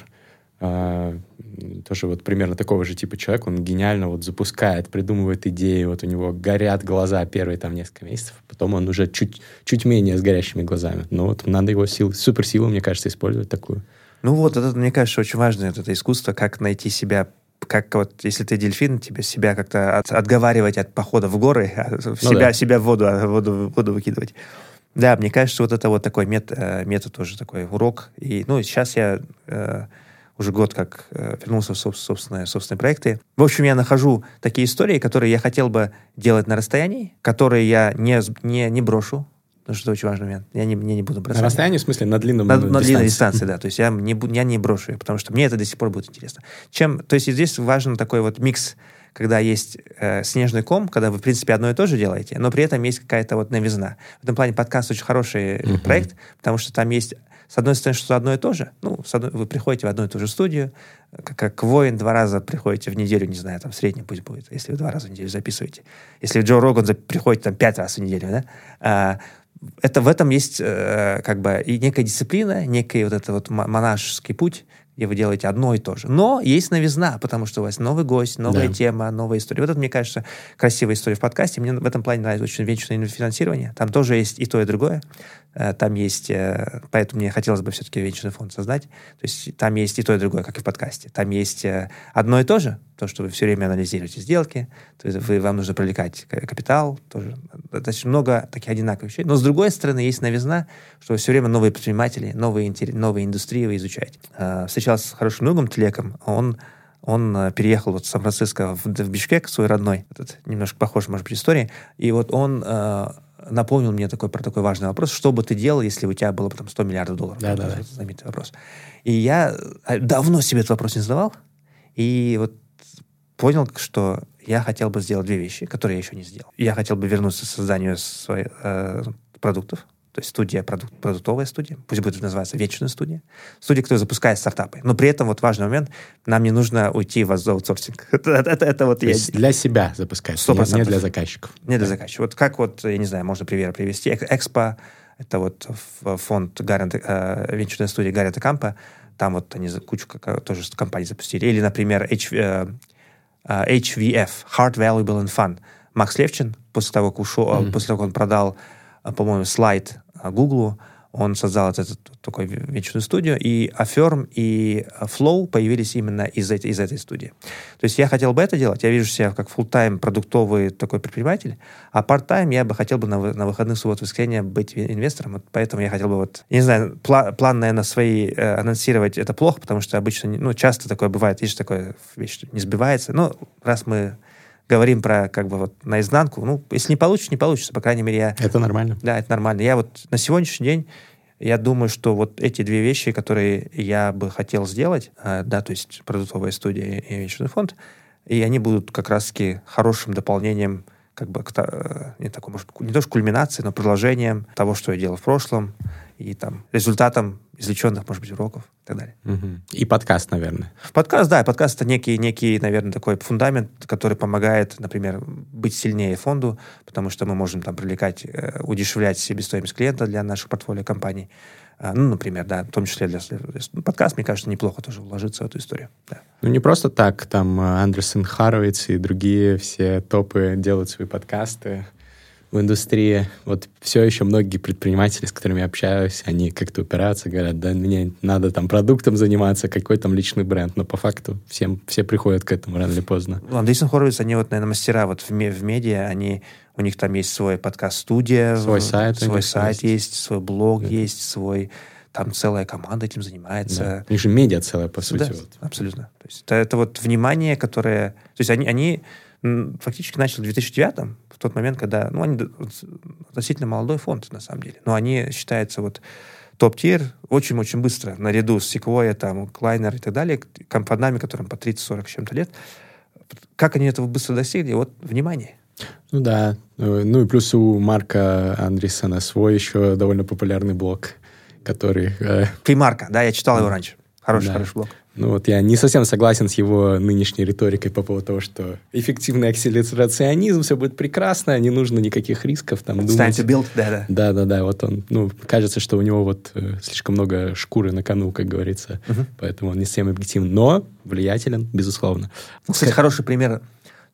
тоже вот примерно такого же типа человек, он гениально вот запускает, придумывает идеи, вот у него горят глаза первые там несколько месяцев, потом он уже чуть, чуть менее с горящими глазами. Но вот надо его сил, суперсилу, мне кажется, использовать такую. Ну вот, это, мне кажется, очень важно, это искусство, как найти себя как вот, если ты дельфин, тебе себя как-то от, отговаривать от похода в горы, а ну себя, да. себя в воду, в воду, в воду выкидывать. Да, мне кажется, вот это вот такой метод, э, метод тоже такой урок. И, ну, сейчас я э, уже год как э, вернулся в собственные, собственные проекты. В общем, я нахожу такие истории, которые я хотел бы делать на расстоянии, которые я не, не, не брошу, потому что это очень важный момент. Я не, я не буду бросать. На расстоянии, в смысле, на длинном На, на длинной дистанции, да. То есть я не, я не брошу, потому что мне это до сих пор будет интересно. Чем, то есть здесь важен такой вот микс когда есть э, снежный ком, когда вы, в принципе, одно и то же делаете, но при этом есть какая-то вот новизна. В этом плане подкаст очень хороший uh-huh. проект, потому что там есть с одной стороны, что одно и то же. Ну, одной, вы приходите в одну и ту же студию, как, как воин два раза приходите в неделю, не знаю, там, в среднем пусть будет, если вы два раза в неделю записываете. Если Джо Роган приходит там пять раз в неделю, да, а, это в этом есть э, как бы и некая дисциплина, некий вот этот вот монашеский путь, где вы делаете одно и то же. Но есть новизна, потому что у вас новый гость, новая да. тема, новая история. Вот это, мне кажется, красивая история в подкасте. Мне в этом плане нравится очень венчурное финансирование. Там тоже есть и то, и другое. Э, там есть, э, поэтому мне хотелось бы все-таки венчурный фонд создать. То есть там есть и то, и другое, как и в подкасте. Там есть э, одно и то же, то, что вы все время анализируете сделки, то есть вы, вам нужно привлекать капитал, тоже достаточно много таких одинаковых вещей. Но с другой стороны, есть новизна, что все время новые предприниматели, новые, новые индустрии вы изучаете. Встречался с хорошим другом Тлеком, он он переехал вот в Сан-Франциско в, в Бишкек, свой родной, этот немножко похож, может быть, истории, и вот он напомнил мне такой, про такой важный вопрос. Что бы ты делал, если у тебя было бы там 100 миллиардов долларов? Да, да, да. Знаменитый вопрос. И я э, давно себе этот вопрос не задавал. И вот понял, что я хотел бы сделать две вещи, которые я еще не сделал. Я хотел бы вернуться к созданию своих э, продуктов, то есть студия, продукт, продуктовая студия, пусть будет называться вечная студия, студия, которая запускает стартапы. Но при этом вот важный момент, нам не нужно уйти в аутсорсинг. (laughs) это, это, это вот я... для себя запускать, 100%. не для заказчиков. Не для заказчиков. Вот как вот, я не знаю, можно пример привести. Экспо, это вот фонд Гаррент, э, венчурной студии Гаррента Кампа, там вот они кучу тоже компаний запустили. Или, например, H, э, HVF, Hard, Valuable and Fun. Макс Левчин, после того, как ушел, mm-hmm. после того, как он продал, э, по-моему, слайд Google, он создал этот такой вечную студию, и Affirm и Flow появились именно из, этой, из этой студии. То есть я хотел бы это делать, я вижу себя как full-time продуктовый такой предприниматель, а part-time я бы хотел бы на, на выходных, субботу, воскресенье быть инвестором, вот поэтому я хотел бы вот, не знаю, пла план, наверное, свои э, анонсировать это плохо, потому что обычно, ну, часто такое бывает, видишь, такое вещь не сбивается, но раз мы говорим про как бы вот наизнанку. Ну, если не получится, не получится. По крайней мере, я... Это нормально. Да, это нормально. Я вот на сегодняшний день я думаю, что вот эти две вещи, которые я бы хотел сделать, э, да, то есть продуктовая студия и венчурный фонд, и они будут как раз-таки хорошим дополнением как бы, э, не, такой, может, не то что кульминацией, но продолжением того, что я делал в прошлом, и там результатом извлеченных, может быть, уроков и так далее. Угу. И подкаст, наверное. Подкаст, да, подкаст это некий, некий, наверное, такой фундамент, который помогает, например, быть сильнее фонду, потому что мы можем там привлекать, э, удешевлять себестоимость клиента для наших портфолио компаний. А, ну, например, да, в том числе для... Ну, подкаст, мне кажется, неплохо тоже вложиться в эту историю. Да. Ну, не просто так, там э, Андерсон Харовиц и другие все топы делают свои подкасты. В индустрии. Вот все еще многие предприниматели, с которыми я общаюсь, они как-то упираются, говорят, да, мне надо там продуктом заниматься, какой там личный бренд. Но по факту всем, все приходят к этому рано или поздно. Ну, Андерсон Хоровиц, они вот, наверное, мастера вот в, в медиа, они, у них там есть свой подкаст-студия, свой сайт, свой сайт есть. есть, свой блог да. есть, свой там целая команда этим занимается. Да. У них же медиа целая, по сути. Да, вот. абсолютно. То есть это, это вот внимание, которое... То есть они, они фактически начали в 2009 в тот момент, когда... Ну, они относительно молодой фонд, на самом деле. Но они считаются вот топ-тир очень-очень быстро, наряду с Sequoia, там, Клайнер и так далее, компаниями, которым по 30-40 чем-то лет. Как они этого быстро достигли? Вот внимание. Ну да. Ну и плюс у Марка Андресона свой еще довольно популярный блог который... Э... Примарка, да, я читал его раньше. Хороший, да. хороший блог. Ну вот я не совсем согласен с его нынешней риторикой по поводу того, что эффективный акселерационизм, все будет прекрасно, не нужно никаких рисков. Там, думать. to build, да-да. Да-да-да, вот он, ну, кажется, что у него вот э, слишком много шкуры на кону, как говорится, uh-huh. поэтому он не совсем объективен, но влиятелен, безусловно. Ну, кстати, хороший пример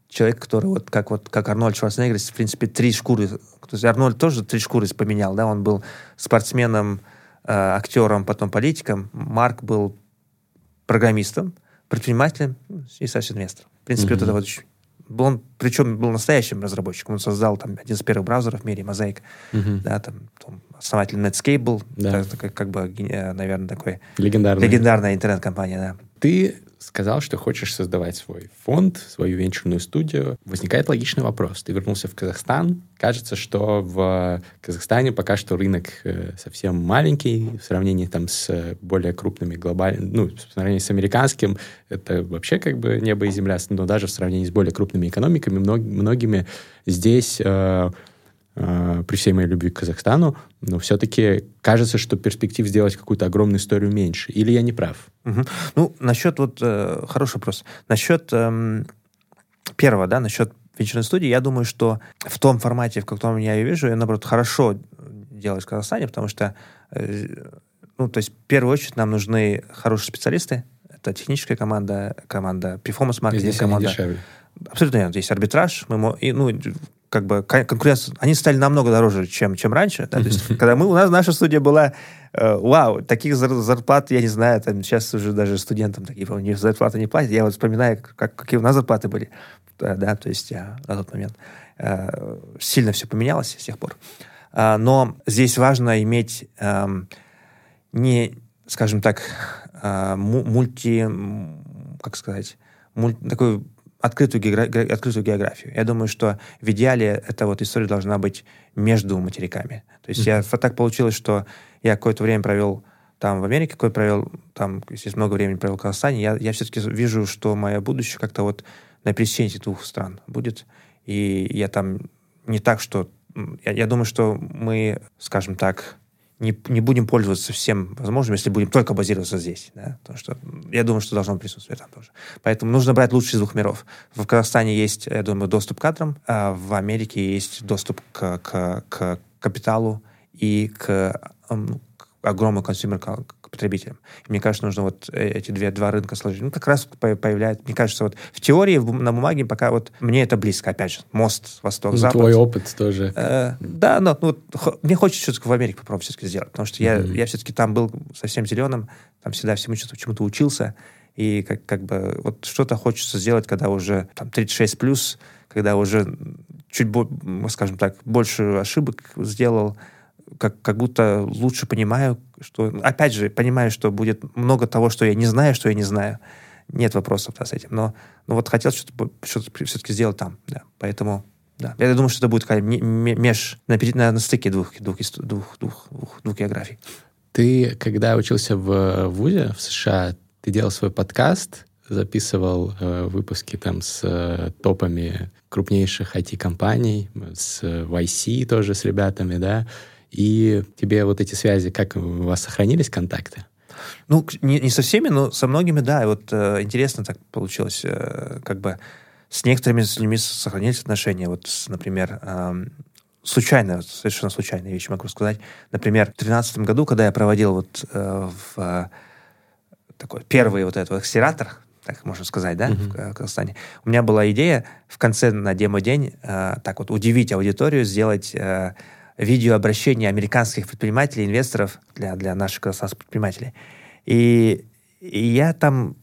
человек, который вот как вот как Арнольд Шварценеггер, в принципе, три шкуры, то есть Арнольд тоже три шкуры поменял, да, он был спортсменом, э, актером, потом политиком. Марк был программистом, предпринимателем и совсем инвестором. В принципе, mm-hmm. вот это вот он, причем был настоящим разработчиком. Он создал там один из первых браузеров в мире, Mosaic. Mm-hmm. Да, там, там основатель Netscape был. Да. Так, как, как бы, наверное, такой... Легендарная. Легендарная интернет-компания, да. Ты сказал, что хочешь создавать свой фонд, свою венчурную студию. Возникает логичный вопрос. Ты вернулся в Казахстан. Кажется, что в Казахстане пока что рынок э, совсем маленький в сравнении там с более крупными глобальными, ну, в сравнении с американским, это вообще как бы небо и земля, но даже в сравнении с более крупными экономиками, многими здесь э, Э, при всей моей любви к Казахстану, но все-таки кажется, что перспектив сделать какую-то огромную историю меньше. Или я не прав? Угу. Ну, насчет вот... Э, хороший вопрос. Насчет э, первого, да, насчет вечерной студии, я думаю, что в том формате, в котором я ее вижу, я, наоборот, хорошо делать в Казахстане, потому что, э, ну, то есть, в первую очередь, нам нужны хорошие специалисты, это техническая команда, команда перформанс-маркетинг, команда... Дешевле. Абсолютно верно. Здесь арбитраж, мы, и, ну, как бы конкуренция, они стали намного дороже, чем, чем раньше. Да? То есть, (laughs) когда мы, у нас наша студия была, э, вау, таких зарплат, я не знаю, там сейчас уже даже студентам такие, у них зарплаты не платят. Я вот вспоминаю, как, какие у нас зарплаты были, да, да то есть я на тот момент. Э, сильно все поменялось с тех пор. Э, но здесь важно иметь э, не, скажем так, э, мульти, как сказать, муль, такой открытую, геогра- открытую географию. Я думаю, что в идеале эта вот история должна быть между материками. То есть mm-hmm. я, так получилось, что я какое-то время провел там в Америке, какое провел там, естественно, много времени провел в Казахстане, я, я все-таки вижу, что мое будущее как-то вот на пересечении двух стран будет. И я там не так, что... Я, я думаю, что мы, скажем так, не, не будем пользоваться всем возможным, если будем только базироваться здесь. Да? Потому что я думаю, что должно присутствовать там тоже. Поэтому нужно брать лучшие из двух миров. В Казахстане есть, я думаю, доступ к кадрам, а в Америке есть доступ к, к, к капиталу и к, к огромному consumer потребителям. И мне кажется, нужно вот э, эти две, два рынка сложить. Ну, как раз появляется, мне кажется, вот в теории, на бумаге пока вот мне это близко, опять же, мост, восток, ну. Твой опыт тоже. Э, да, но ну, мне хочется все-таки в Америке попробовать все-таки сделать, потому что я, mm-hmm. я все-таки там был совсем зеленым, там всегда всему чему-то учился, и как, как бы вот что-то хочется сделать, когда уже там 36 плюс, когда уже чуть, скажем так, больше ошибок сделал, как, как будто лучше понимаю, что... Опять же, понимаю, что будет много того, что я не знаю, что я не знаю. Нет вопросов да, с этим. Но, но вот хотел что-то, что-то все-таки сделать там. Да. Поэтому да. Я думаю, что это будет меж, на, на, на стыке двух, двух, двух, двух, двух, двух географий. Ты, когда учился в ВУЗе в США, ты делал свой подкаст, записывал э, выпуски там с э, топами крупнейших IT-компаний, с YC тоже, с ребятами, да, и тебе вот эти связи, как у вас сохранились контакты? Ну, не, не со всеми, но со многими, да. И вот э, интересно так получилось, э, как бы с некоторыми с людьми сохранились отношения. Вот, например, э, случайно, совершенно случайная вещь могу сказать. Например, в 2013 году, когда я проводил вот э, в, э, такой первый вот этот вот акселератор, так можно сказать, да, mm-hmm. в Казахстане. У меня была идея в конце на демо-день э, так вот удивить аудиторию, сделать э, видеообращение американских предпринимателей, инвесторов для, для наших казахстанских предпринимателей. И, и я там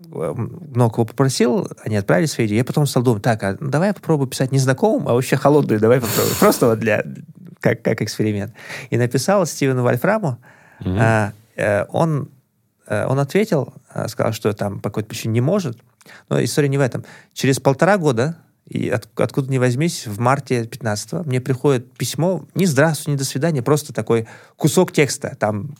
э, много кого попросил, они отправили свои идеи. Я потом стал думать, так, а давай я попробую писать не знакомым, а вообще холодную, давай попробуем. Просто вот для, как, как эксперимент. И написал Стивену Вольфраму, mm-hmm. а, э, он, э, он ответил, а, сказал, что там по какой-то причине не может. Но история не в этом. Через полтора года, и от, откуда ни возьмись, в марте 15-го мне приходит письмо, не здравствуй, не до свидания, просто такой кусок текста, там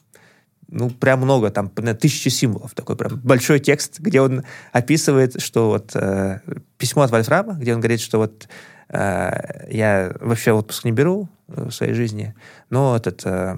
ну, прям много, там, наверное, тысячи символов, такой прям большой текст, где он описывает, что вот э, письмо от Вольфрама, где он говорит, что вот э, я вообще отпуск не беру в своей жизни, но этот, э,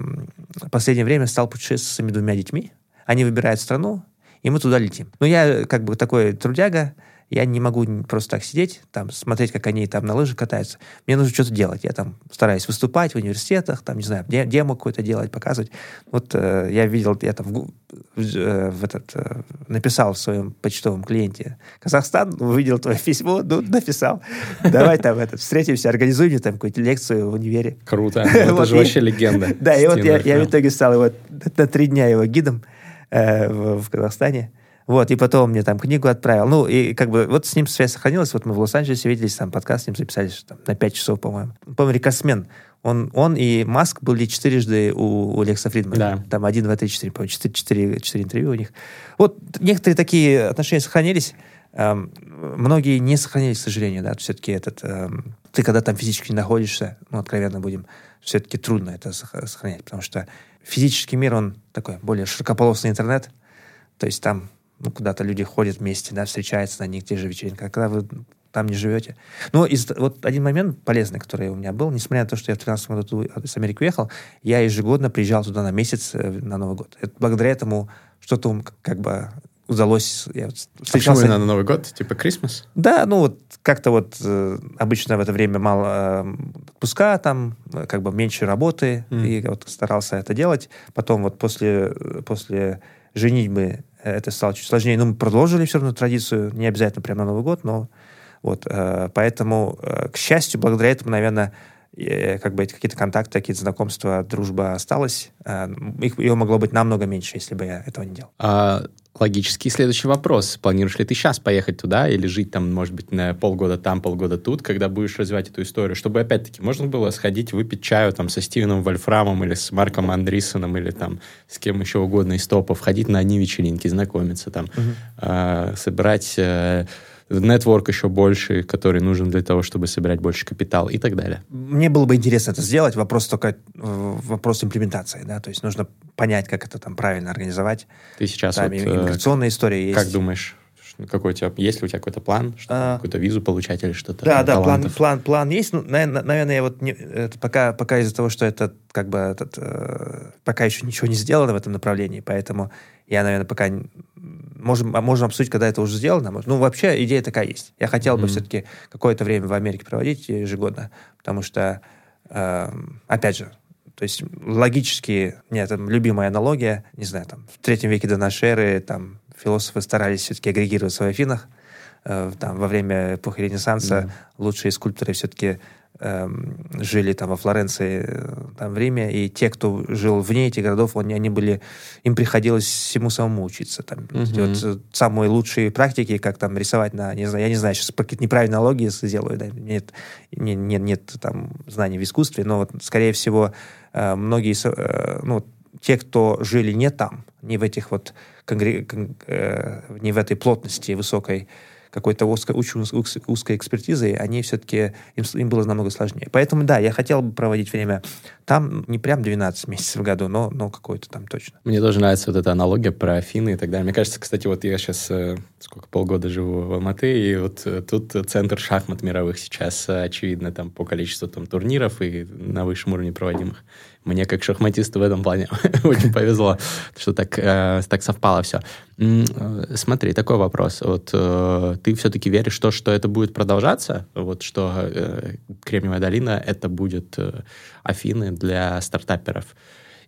последнее время стал путешествовать с своими двумя детьми, они выбирают страну, и мы туда летим. Но я как бы такой трудяга, я не могу просто так сидеть, там, смотреть, как они там на лыжах катаются. Мне нужно что-то делать. Я там стараюсь выступать в университетах, там, не знаю, демо какое-то делать, показывать. Вот э, я видел, я там в, в, э, в этот, э, написал в своем почтовом клиенте Казахстан, увидел твое письмо, ну, написал. Давай там этот, встретимся, организуй мне там какую-то лекцию в универе. Круто. (laughs) Это же вообще легенда. Да, и вот я в итоге стал его на три дня его гидом в Казахстане. Вот, и потом мне там книгу отправил. Ну, и как бы вот с ним связь сохранилась. Вот мы в Лос-Анджелесе виделись, там подкаст с ним записали там, на 5 часов, по-моему. По-моему, рекордсмен. Он, он и Маск были четырежды у, у Лекса Фридмана. Да. Там один, два, три, четыре, по-моему, четыре, четыре, четыре интервью у них. Вот некоторые такие отношения сохранились. Эм, многие не сохранились, к сожалению, да. Все-таки этот... Эм, ты когда там физически находишься, ну, откровенно будем, все-таки трудно это сохранять, потому что физический мир, он такой более широкополосный интернет, то есть там ну, куда-то люди ходят вместе, да, встречаются на них, те же вечеринка. А когда вы там не живете. Но из, вот один момент полезный, который у меня был, несмотря на то, что я в 13 году из Америки уехал, я ежегодно приезжал туда на месяц э, на Новый год. Это, благодаря этому что-то как бы удалось... Я вот встречался... А почему на Новый год? Типа Крисмас? Да, ну вот как-то вот э, обычно в это время мало э, отпуска, там э, как бы меньше работы, mm. и вот старался это делать. Потом вот после, после женитьбы это стало чуть сложнее. Но мы продолжили все равно традицию, не обязательно прямо на Новый год, но вот, э, поэтому, э, к счастью, благодаря этому, наверное, э, как бы какие-то контакты, какие-то знакомства, дружба осталась. Их, ее могло быть намного меньше, если бы я этого не делал. А, логический следующий вопрос. Планируешь ли ты сейчас поехать туда или жить там, может быть, на полгода там, полгода тут, когда будешь развивать эту историю, чтобы, опять-таки, можно было сходить, выпить чаю там со Стивеном Вольфрамом или с Марком Андрисоном или там с кем еще угодно из топов, ходить на одни вечеринки, знакомиться там, угу. э, собирать... Э, нетворк еще больше, который нужен для того, чтобы собирать больше капитал и так далее. Мне было бы интересно это сделать. Вопрос только вопрос имплементации, да, то есть нужно понять, как это там правильно организовать. Ты сейчас там вот, иммиграционная э, история есть. Как думаешь? Какой у тебя, есть ли у тебя какой-то план, что, а, какую-то визу получать или что-то? Да, да, план, план, план есть. Ну, наверное, наверное я вот не, это пока, пока из-за того, что это как бы этот, э, пока еще ничего не сделано в этом направлении, поэтому я, наверное, пока можем, а можем обсудить, когда это уже сделано. Ну, вообще, идея такая есть. Я хотел mm-hmm. бы все-таки какое-то время в Америке проводить ежегодно, потому что, э, опять же, то есть логически, нет, там любимая аналогия, не знаю, там, в третьем веке до нашей эры там философы старались все-таки агрегироваться в Афинах, э, там, во время эпохи Ренессанса mm-hmm. лучшие скульпторы все-таки Эм, жили там во Флоренции, э, там в Риме, и те, кто жил вне этих городов, они, они были, им приходилось всему самому учиться. Там, mm-hmm. вот, э, самые лучшие практики, как там рисовать на, не знаю, я не знаю, сейчас какие-то неправильные аналогии сделаю, да, нет, нет, нет, нет там знаний в искусстве, но вот, скорее всего, э, многие, ну, те, кто жили не там, не в этих вот, конгре... не в этой плотности высокой, какой-то узкой, узкой, узкой экспертизой, они все-таки, им, им было намного сложнее. Поэтому, да, я хотел бы проводить время там не прям 12 месяцев в году, но, но какой-то там точно. Мне тоже нравится вот эта аналогия про Афины и так далее. Мне кажется, кстати, вот я сейчас э, сколько, полгода живу в Алматы, и вот э, тут центр шахмат мировых сейчас, э, очевидно, там по количеству там турниров и на высшем уровне проводимых. Мне как шахматисту в этом плане (laughs) очень повезло, что так, э, так совпало все. Э, смотри, такой вопрос. Вот э, ты все-таки веришь в то, что это будет продолжаться? Вот что э, Кремниевая долина — это будет э, Афины для стартаперов?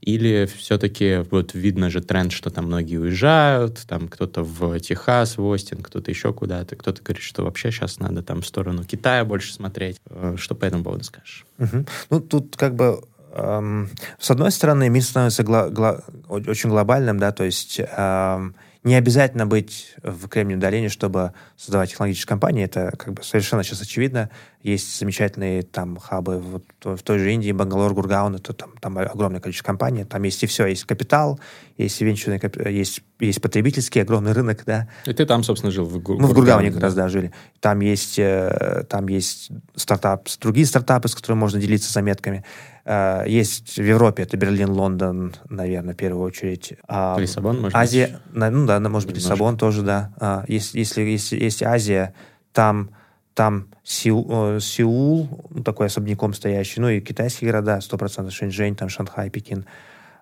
или все-таки вот видно же тренд, что там многие уезжают, там кто-то в Техас, в Остин, кто-то еще куда-то, кто-то говорит, что вообще сейчас надо там в сторону Китая больше смотреть. Э, что по этому поводу скажешь? Угу. Ну, тут как бы эм, с одной стороны, мир становится гла- гла- очень глобальным, да, то есть эм, не обязательно быть в Кремниевой долине, чтобы создавать технологические компании. Это как бы совершенно сейчас очевидно. Есть замечательные там хабы вот, в той же Индии, Бангалор, Гургаон, это там, там огромное количество компаний. Там есть и все. Есть капитал, есть венчурный, есть, есть потребительский огромный рынок, да. И ты там, собственно, жил? В Гур... Мы в Гургауне как раз, да, жили. Там есть, э, там есть стартап, другие стартапы, с которыми можно делиться заметками. Э, есть в Европе, это Берлин, Лондон, наверное, в первую очередь. А, Лиссабон, может Азия, быть? ну да, может быть. Лиссабон тоже, да. А, если, если есть, есть Азия, там, там Сеул, Сеул, ну, такой особняком стоящий, ну и китайские города, 100%, Шэньчжэнь, там Шанхай, Пекин.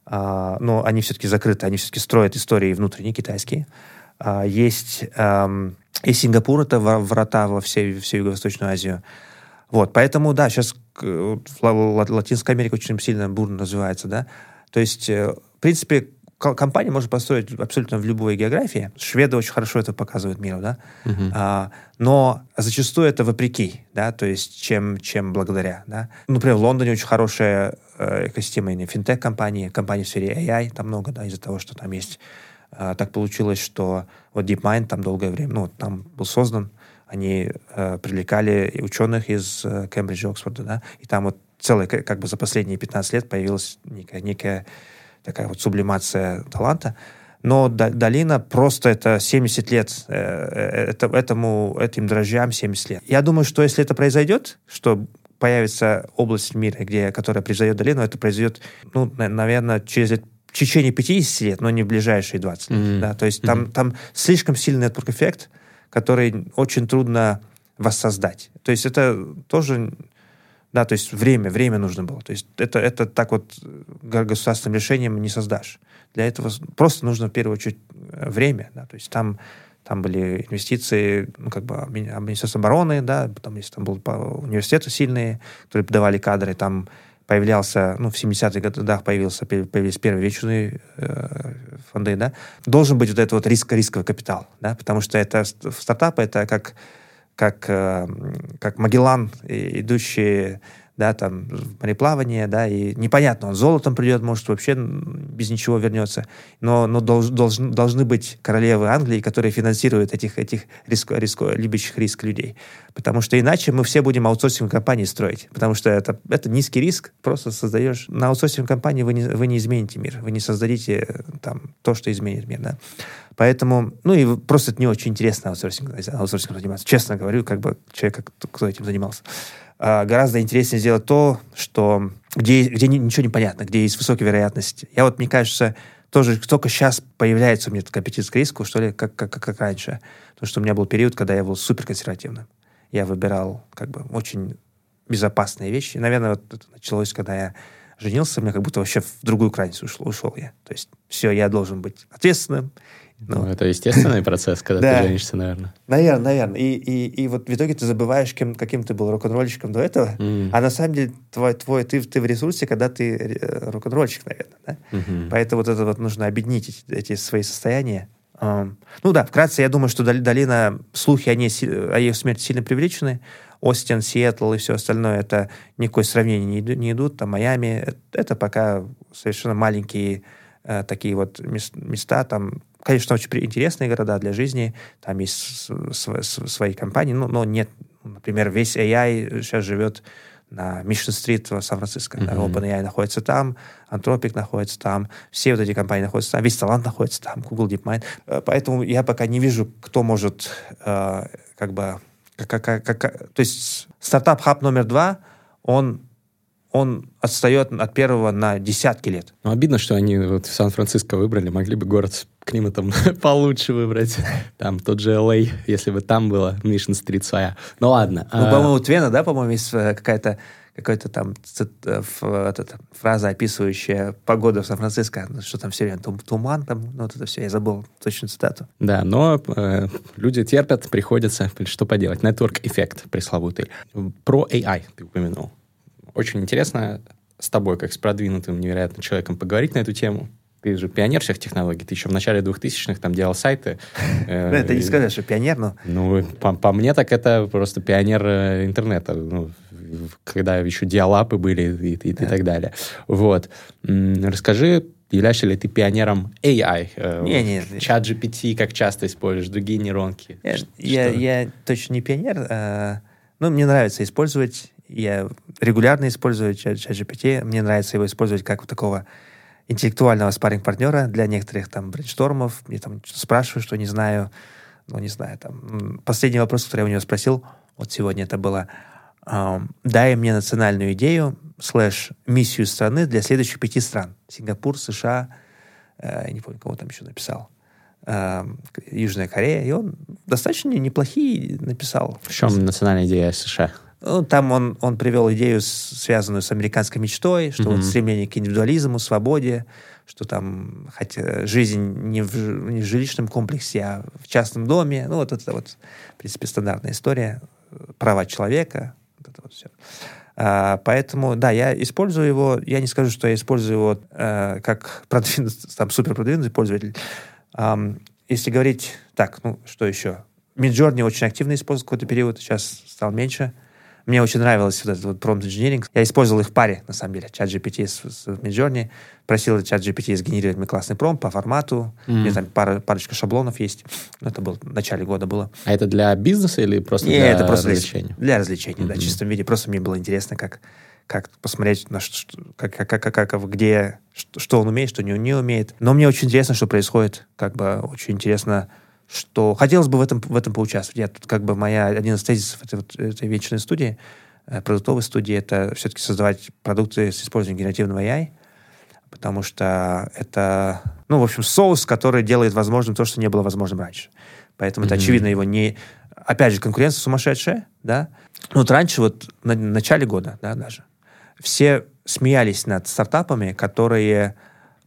А, но они все-таки закрыты, они все-таки строят истории внутренние китайские. А, есть и Сингапур, это врата во всей, всю Юго-Восточную Азию. Вот, поэтому, да, сейчас Латинская Америка очень сильно бурно развивается, да. То есть, э, в принципе, компания может построить абсолютно в любой географии. Шведы очень хорошо это показывают миру, да. Uh-huh. А, но зачастую это вопреки, да, то есть чем, чем благодаря, да. Например, в Лондоне очень хорошая э, экосистема финтех-компании, компании в сфере AI, там много, да, из-за того, что там есть э, так получилось, что вот DeepMind там долгое время, ну, там был создан, они э, привлекали ученых из э, Кембриджа, Оксфорда, да, и там вот целое, как бы за последние 15 лет появилась некая, некая такая вот сублимация таланта. Но долина просто это 70 лет, э, э, это, этому, этим дрожжам 70 лет. Я думаю, что если это произойдет, что появится область в мире, где, которая произойдет долину, это произойдет, ну, наверное, через в течение 50 лет, но не в ближайшие 20 лет. Mm-hmm. Да? То есть mm-hmm. там, там слишком сильный network-эффект, который очень трудно воссоздать. То есть это тоже, да, то есть время, время нужно было. То есть это, это так вот государственным решением не создашь. Для этого просто нужно в первую очередь э, время, да, то есть там там были инвестиции, ну, как бы Министерство обороны, да, потом если там был университеты сильные, которые подавали кадры, там появлялся, ну, в 70-х годах появился, появились первые вечные э, фонды, да, должен быть вот этот вот риск, рисковый капитал, да, потому что это стартапы, это как, как, э, как Магеллан, идущий да, там, мореплавание, да, и непонятно, он золотом придет, может, вообще без ничего вернется, но, но долж, долж, должны быть королевы Англии, которые финансируют этих, этих риск, риск, любящих риск людей, потому что иначе мы все будем аутсорсинг компании строить, потому что это, это низкий риск, просто создаешь, на аутсорсинг компании вы не, вы не измените мир, вы не создадите там то, что изменит мир, да, Поэтому, ну и просто это не очень интересно аутсорсингом, аутсорсингом заниматься. Честно говорю, как бы человек, кто этим занимался. А, гораздо интереснее сделать то, что, где, где ничего не понятно, где есть высокая вероятность. Я вот, мне кажется, тоже только сейчас появляется у меня этот аппетит к риску, что ли, как, как, как раньше. Потому что у меня был период, когда я был супер консервативным. Я выбирал как бы очень безопасные вещи. И, наверное, вот это началось, когда я женился, мне как будто вообще в другую крайность ушел, ушел я. То есть все, я должен быть ответственным, ну, это естественный процесс, когда (laughs) ты женишься, наверное. Наверное, наверное. И, и, и вот в итоге ты забываешь, кем, каким ты был рок-н-ролльщиком до этого, mm. а на самом деле твой, твой, ты, ты в ресурсе, когда ты э, рок-н-ролльщик, наверное. Да? Mm-hmm. Поэтому вот это вот нужно объединить эти, эти свои состояния. Um, ну да, вкратце, я думаю, что долина, слухи о, ней, о ее смерти сильно привлечены. Остин, Сиэтл и все остальное, это никакое сравнение не, не идут. Там Майами, это, это пока совершенно маленькие э, такие вот места, там конечно, очень интересные города для жизни, там есть свои компании, но, но нет, например, весь AI сейчас живет на Mission Street в Сан-Франциско. Mm-hmm. Да, OpenAI находится там, Anthropic находится там, все вот эти компании находятся там, весь талант находится там, Google DeepMind. Э, поэтому я пока не вижу, кто может э, как бы... Как, как, как, то есть стартап-хаб номер два, он он отстает от первого на десятки лет. Ну, обидно, что они вот в Сан-Франциско выбрали. Могли бы город с климатом (laughs) получше выбрать. Там тот же LA, а, если бы там было Mission Street своя. Ну, ладно. Ну, а... по-моему, Твена, да, по-моему, есть э, какая-то какая-то там э, этот, фраза, описывающая погоду в Сан-Франциско, что там все время туман, там, ну, вот это все, я забыл точную цитату. Да, но э, люди терпят, приходится, что поделать. Network эффект пресловутый. Про AI ты упомянул очень интересно. с тобой, как с продвинутым невероятно человеком, поговорить на эту тему. Ты же пионер всех технологий. Ты еще в начале 2000-х там делал сайты. (laughs) Э, это не сказать, что пионер, но... Ну, по мне так это просто пионер э, интернета. Ну, когда еще диалапы были и так далее. Вот. Расскажи, являешься ли ты пионером AI? Э, не, не. Чат GPT как часто используешь, другие нейронки? Я, я, я точно не пионер. А, ну, мне нравится использовать. Я регулярно использую чат, чат GPT. Мне нравится его использовать как такого интеллектуального спарринг-партнера для некоторых там брейнштормов. Мне там спрашивают, что не знаю. Ну, не знаю, там. Последний вопрос, который я у него спросил, вот сегодня это было, дай мне национальную идею, слэш, миссию страны для следующих пяти стран. Сингапур, США, э, я не помню, кого там еще написал. Южная Корея. И он достаточно неплохие написал. В чем национальная идея США? Ну, там он, он привел идею, связанную с американской мечтой, что mm-hmm. вот стремление к индивидуализму, свободе, что там хотя жизнь не в, не в жилищном комплексе, а в частном доме. Ну, вот это вот, в принципе, стандартная история. Права человека. Вот это вот все. А, поэтому, да, я использую его. Я не скажу, что я использую его а, как продвинутый, (laughs) там, супер продвинутый пользователь. А, если говорить... Так, ну, что еще? Midjourney очень активно использовал какой-то период, сейчас стал меньше. Мне очень нравилось вот этот вот prompt engineering. Я использовал их в паре, на самом деле, чат GPT с, с Midjourney. Просил чат GPT сгенерировать мне классный промпт по формату. Mm-hmm. У меня там пара, парочка шаблонов есть. Ну, это было в начале года было. А это для бизнеса или просто Не, для это просто развлечения? Для развлечений, mm-hmm. да, в чистом виде. Просто мне было интересно, как, как посмотреть, на что, как, как, как, как, где, что, что он умеет, что не, не умеет. Но мне очень интересно, что происходит. Как бы очень интересно что хотелось бы в этом, в этом поучаствовать. Я тут как бы моя, один из тезисов этой, вот, этой вечной студии, э, продуктовой студии, это все-таки создавать продукты с использованием генеративного AI, потому что это, ну, в общем, соус, который делает возможным то, что не было возможным раньше. Поэтому mm-hmm. это, очевидно, его не... Опять же, конкуренция сумасшедшая, да? Ну, вот раньше, вот на начале года, да, даже, все смеялись над стартапами, которые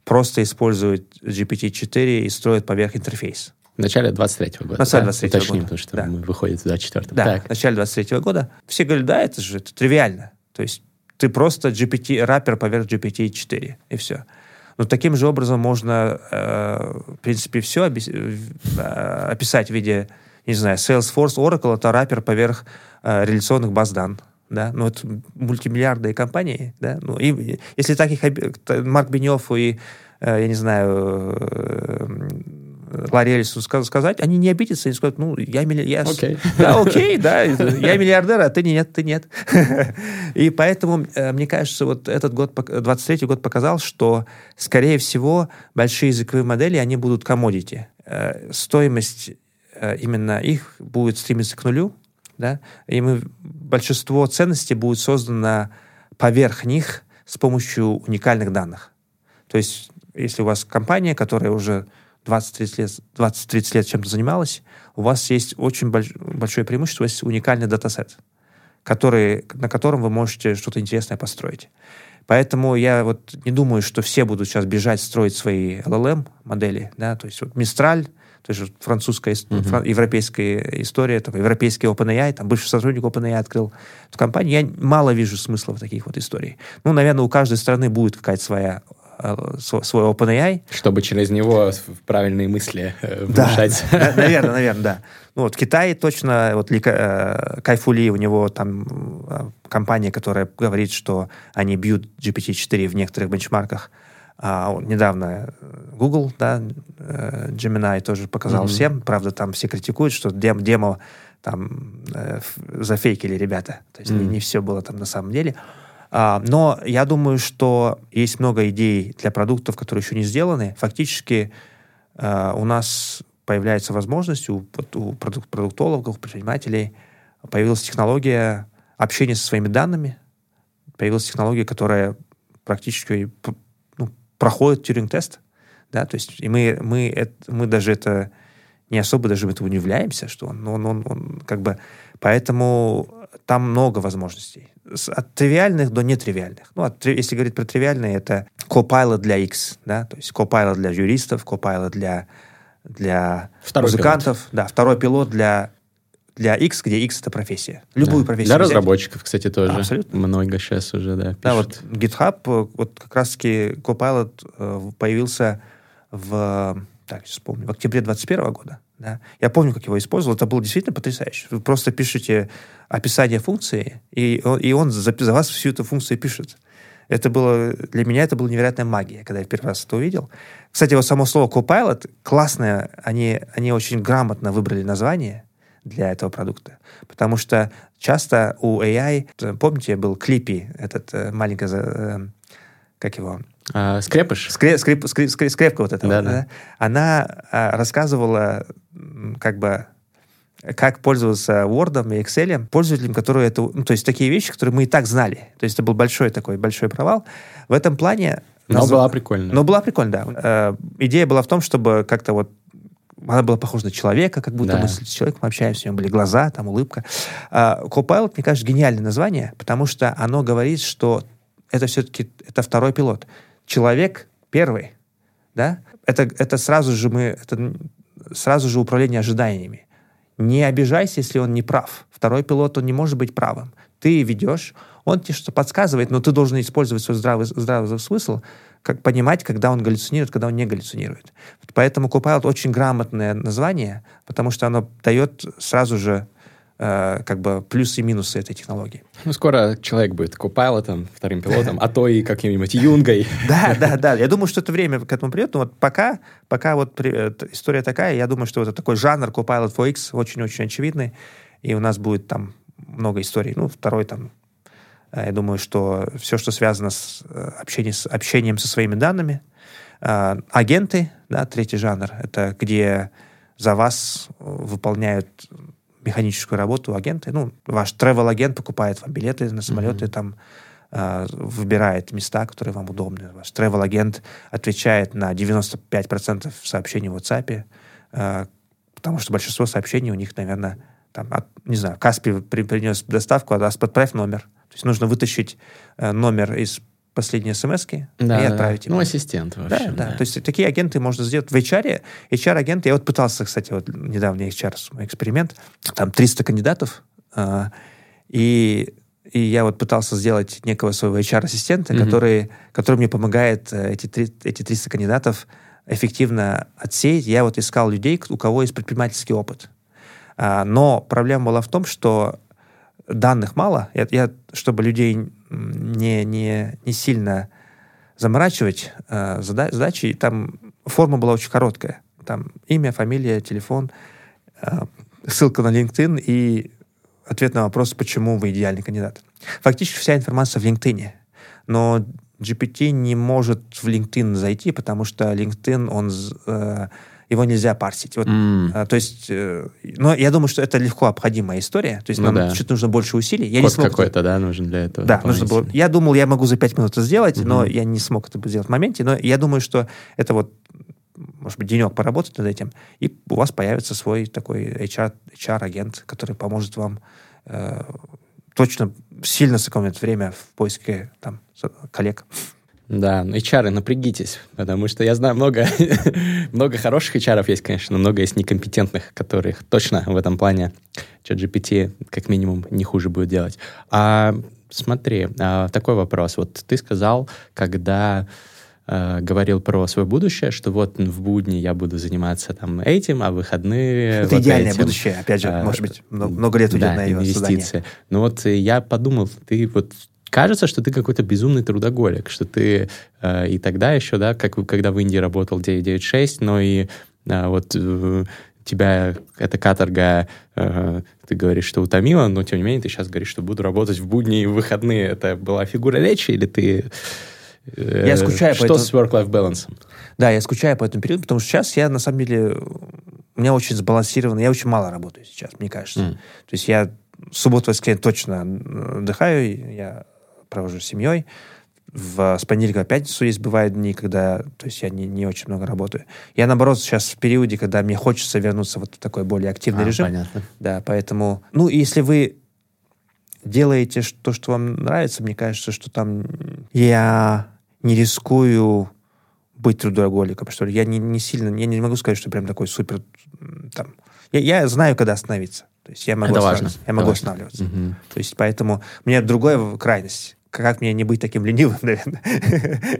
просто используют GPT-4 и строят поверх интерфейс. В начале 23-го года. В начале 23 да? Уточним, года. потому что да. выходит в 24 Да, так. в начале 23 года. Все говорят, да, это же это тривиально. То есть ты просто GPT, раппер поверх GPT-4, и все. Но таким же образом можно, э, в принципе, все э, описать в виде, не знаю, Salesforce, Oracle — это раппер поверх э, реляционных баз данных да, ну, это мультимиллиардные компании, да, ну, и если так их, Марк Бенев и, э, я не знаю, э, Ларри Эллису сказать, они не обидятся, они скажут, ну, я миллиардер. Okay. Да, окей, да, (laughs) я миллиардер, а ты нет, ты нет. (laughs) И поэтому, э, мне кажется, вот этот год, 23-й год показал, что, скорее всего, большие языковые модели, они будут комодити. Э, стоимость именно их будет стремиться к нулю, да, и мы, большинство ценностей будет создано поверх них с помощью уникальных данных. То есть, если у вас компания, которая уже 20-30 лет, 20-30 лет чем-то занималась, у вас есть очень больш, большое преимущество, есть уникальный датасет, который, на котором вы можете что-то интересное построить. Поэтому я вот не думаю, что все будут сейчас бежать строить свои LLM-модели. Да? То есть вот Мистраль, то есть французская, uh-huh. фран, европейская история, такой европейский OpenAI, там бывший сотрудник OpenAI открыл эту компанию. Я мало вижу смысла в таких вот историях. Ну, наверное, у каждой страны будет какая-то своя свой OpenAI. Чтобы через него правильные мысли э, внушать. (laughs) Да, наверное, (laughs) наверное, да. Ну, вот в Китае точно, вот э, Кайфули, у него там компания, которая говорит, что они бьют GPT-4 в некоторых бенчмарках. А, недавно Google, да, Gemini тоже показал mm-hmm. всем. Правда, там все критикуют, что дем, демо там э, зафейкили ребята. То есть mm-hmm. не, не все было там на самом деле. А, но я думаю, что есть много идей для продуктов, которые еще не сделаны. Фактически а, у нас появляется возможность у, у продук продуктологов, у предпринимателей, появилась технология общения со своими данными, появилась технология, которая практически ну, проходит тюринг-тест, да, то есть и мы, мы, это, мы даже это не особо даже этого не являемся, что он, он, он, он как бы, поэтому там много возможностей от тривиальных до нетривиальных. Ну, от, если говорить про тривиальные, это Copilot для X, да, то есть Copilot для юристов, Copilot для, для второй музыкантов, пилот. да, второй пилот для для X, где X — это профессия. Любую да. профессию Для взять. разработчиков, кстати, тоже. Абсолютно. Много сейчас уже, да, пишут. Да, вот GitHub, вот как раз-таки Copilot э, появился в, так, сейчас помню, в октябре 2021 года. Да. Я помню, как его использовал. Это было действительно потрясающе. Вы просто пишете описание функции, и он, и он за, за вас всю эту функцию пишет. Это было, для меня это была невероятная магия, когда я первый раз это увидел. Кстати, вот само слово Copilot классное, они, они очень грамотно выбрали название для этого продукта. Потому что часто у AI, помните, был Клипи, этот э, маленький, э, как его, а, скрепыш? Скреп, скреп, скреп, скреп, скрепка вот эта. Да, вот, да. Она а, рассказывала как бы как пользоваться Word и Excel пользователям, которые это... Ну, то есть такие вещи, которые мы и так знали. То есть это был большой такой, большой провал. В этом плане... Но назв... была прикольно. Но была прикольно, да. Э, идея была в том, чтобы как-то вот она была похожа на человека, как будто да. мы с человеком общаемся, у него были глаза, там улыбка. Uh, Copilot, мне кажется, гениальное название, потому что оно говорит, что это все-таки это второй пилот. Человек первый, да? Это, это сразу же мы, это сразу же управление ожиданиями. Не обижайся, если он не прав. Второй пилот, он не может быть правым. Ты ведешь, он тебе что-то подсказывает, но ты должен использовать свой здравый, здравый смысл, как понимать, когда он галлюцинирует, когда он не галлюцинирует. Поэтому Copilot очень грамотное название, потому что оно дает сразу же как бы плюсы и минусы этой технологии. Ну, скоро человек будет копайлотом, вторым пилотом, а то и каким-нибудь юнгой. (laughs) Да, да, да. Я думаю, что это время к этому придет, но вот пока, пока вот история такая, я думаю, что это такой жанр Copilot for X очень-очень очевидный, и у нас будет там много историй. Ну, второй там, я думаю, что все, что связано с общением, с общением со своими данными, агенты, да, третий жанр, это где за вас выполняют механическую работу агенты. Ну, ваш travel-агент покупает вам билеты на самолеты, mm-hmm. там э, выбирает места, которые вам удобны. Ваш travel-агент отвечает на 95% сообщений в WhatsApp, э, потому что большинство сообщений у них, наверное, там, от, не знаю, Каспи при, принес доставку, а отправь номер. То есть нужно вытащить э, номер из последние смс да, и отправить да. Ну, ассистент, в общем. Да, да, То есть такие агенты можно сделать в HR. HR-агенты, я вот пытался, кстати, вот недавний HR-эксперимент, там 300 кандидатов, э, и, и я вот пытался сделать некого своего HR-ассистента, mm-hmm. который, который мне помогает э, эти, эти 300 кандидатов эффективно отсеять. Я вот искал людей, у кого есть предпринимательский опыт. А, но проблема была в том, что данных мало. Я, я чтобы людей не, не, не сильно заморачивать э, задачи, там форма была очень короткая. Там имя, фамилия, телефон, э, ссылка на LinkedIn и ответ на вопрос, почему вы идеальный кандидат. Фактически вся информация в LinkedIn. Но GPT не может в LinkedIn зайти, потому что LinkedIn, он э, его нельзя парсить. Вот, mm. а, то есть, э, но я думаю, что это легко обходимая история. То есть ну, нам да. чуть нужно больше усилий. Я Код не смог какой-то, это... да, нужен для этого. Да, нужно было. Я думал, я могу за пять минут это сделать, mm-hmm. но я не смог это сделать в моменте. Но я думаю, что это вот может быть, денек поработать над этим, и у вас появится свой такой HR, HR-агент, который поможет вам э, точно сильно сэкономит время в поиске там, коллег. Да, HR, напрягитесь, потому что я знаю много, (laughs) много хороших HR есть, конечно, но много есть некомпетентных, которых точно в этом плане ChatGPT как минимум не хуже будет делать. А смотри, а, такой вопрос. Вот ты сказал, когда э, говорил про свое будущее, что вот в будни я буду заниматься там этим, а в выходные... Это вот идеальное этим. будущее, опять же, а, может быть, много, много лет уйдет да, на его инвестиции. Создание. Ну вот я подумал, ты вот кажется, что ты какой-то безумный трудоголик, что ты э, и тогда еще, да, как когда в Индии работал 996, но и э, вот э, тебя эта каторга, э, ты говоришь, что утомила, но тем не менее ты сейчас говоришь, что буду работать в будни и в выходные. Это была фигура речи или ты... Э, я скучаю что по этому... с work-life balance? Да, я скучаю по этому периоду, потому что сейчас я, на самом деле, у меня очень сбалансировано, я очень мало работаю сейчас, мне кажется. Mm. То есть я субботу, воскресенье точно отдыхаю, я провожу с семьей. В, с понедельника по пятницу есть бывают дни, когда то есть я не, не очень много работаю. Я, наоборот, сейчас в периоде, когда мне хочется вернуться вот в такой более активный а, режим. Понятно. Да, поэтому... Ну, если вы делаете то, что вам нравится, мне кажется, что там я не рискую быть трудоголиком, что ли. Я не, не сильно... Я не могу сказать, что прям такой супер... Там, я, я знаю, когда остановиться. То есть я могу, Это важно. Я могу Это останавливаться. Мгм. То есть поэтому у меня другая крайность. Как мне не быть таким ленивым, (laughs) наверное?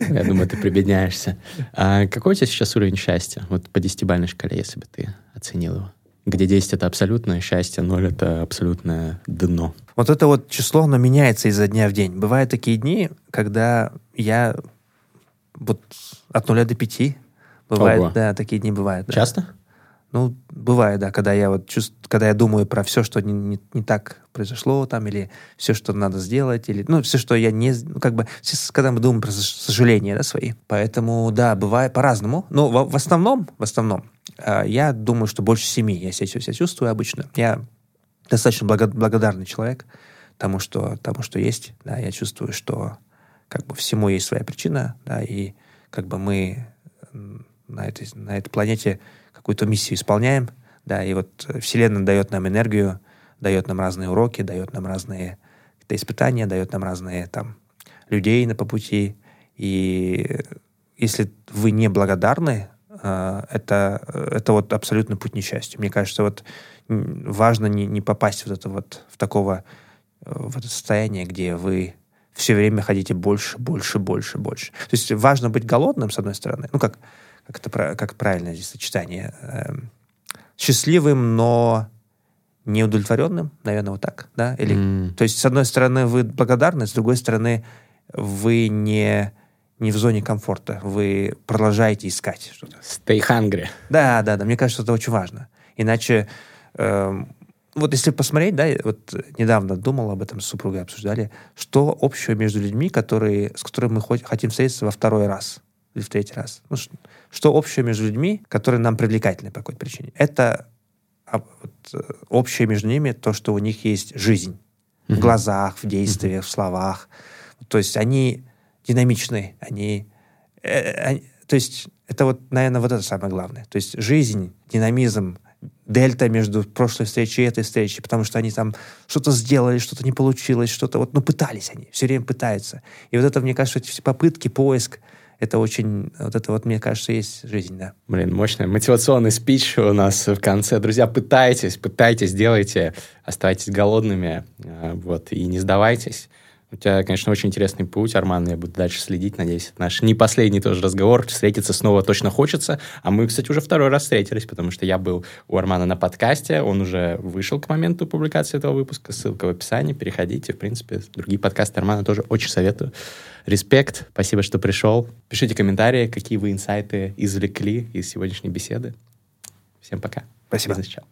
Я думаю, ты прибедняешься. А какой у тебя сейчас уровень счастья? Вот по десятибалльной шкале, если бы ты оценил его. Где 10 — это абсолютное счастье, 0 — это абсолютное дно. Вот это вот число, оно меняется изо дня в день. Бывают такие дни, когда я вот от нуля до пяти. Бывает, Ого. да, такие дни бывают. да. Часто? Ну, бывает, да, когда я вот чувств, когда я думаю про все, что не, не- не так произошло там, или все, что надо сделать, или, ну, все, что я не, ну, как бы, когда мы думаем про сож- сожаления, да, свои. Поэтому, да, бывает по-разному. Но в, в основном, в основном, э, я думаю, что больше семи я себя, себя чувствую обычно. Я достаточно благо- благодарный человек тому, что, тому, что есть, да, я чувствую, что как бы всему есть своя причина, да, и как бы мы на этой, на этой планете какую-то миссию исполняем, да, и вот э, Вселенная дает нам энергию, дает нам разные уроки, дает нам разные какие-то испытания, дает нам разные там людей на по пути, и если вы не благодарны, э, это, это вот абсолютно путь несчастья. Мне кажется, вот важно не, не попасть вот это вот в такого э, в это состояние, где вы все время хотите больше, больше, больше, больше. То есть важно быть голодным, с одной стороны. Ну, как, как это как правильно здесь сочетание? Эм, счастливым, но неудовлетворенным, наверное, вот так, да? Или, М. То есть, с одной стороны, вы благодарны, с другой стороны, вы не, не в зоне комфорта, вы продолжаете искать что-то. Stay hungry. Да, да, да. Мне кажется, это очень важно. Иначе, эм, вот если посмотреть, да, вот недавно думал об этом с супругой, обсуждали, что общего между людьми, которые, с которыми мы хоть- хотим встретиться во второй раз или в третий раз. Ну, что общего между людьми, которые нам привлекательны по какой-то причине. Это а, вот, э, общее между ними то, что у них есть жизнь в глазах, в действиях, в словах. То есть они динамичны, они, э, они- то есть это вот, наверное, вот это самое главное. То есть жизнь, динамизм, дельта между прошлой встречей и этой встречей, потому что они там что-то сделали, что-то не получилось, что-то вот, ну, пытались они, все время пытаются. И вот это, мне кажется, эти все попытки, поиск, это очень, вот это вот, мне кажется, есть жизнь, да. Блин, мощный мотивационный спич у нас в конце. Друзья, пытайтесь, пытайтесь, делайте, оставайтесь голодными, э, вот, и не сдавайтесь. У тебя, конечно, очень интересный путь, Арман, я буду дальше следить, надеюсь, это наш не последний тоже разговор, встретиться снова точно хочется, а мы, кстати, уже второй раз встретились, потому что я был у Армана на подкасте, он уже вышел к моменту публикации этого выпуска, ссылка в описании, переходите, в принципе, другие подкасты Армана тоже очень советую. Респект, спасибо, что пришел. Пишите комментарии, какие вы инсайты извлекли из сегодняшней беседы. Всем пока. Спасибо. Бизнес-чат.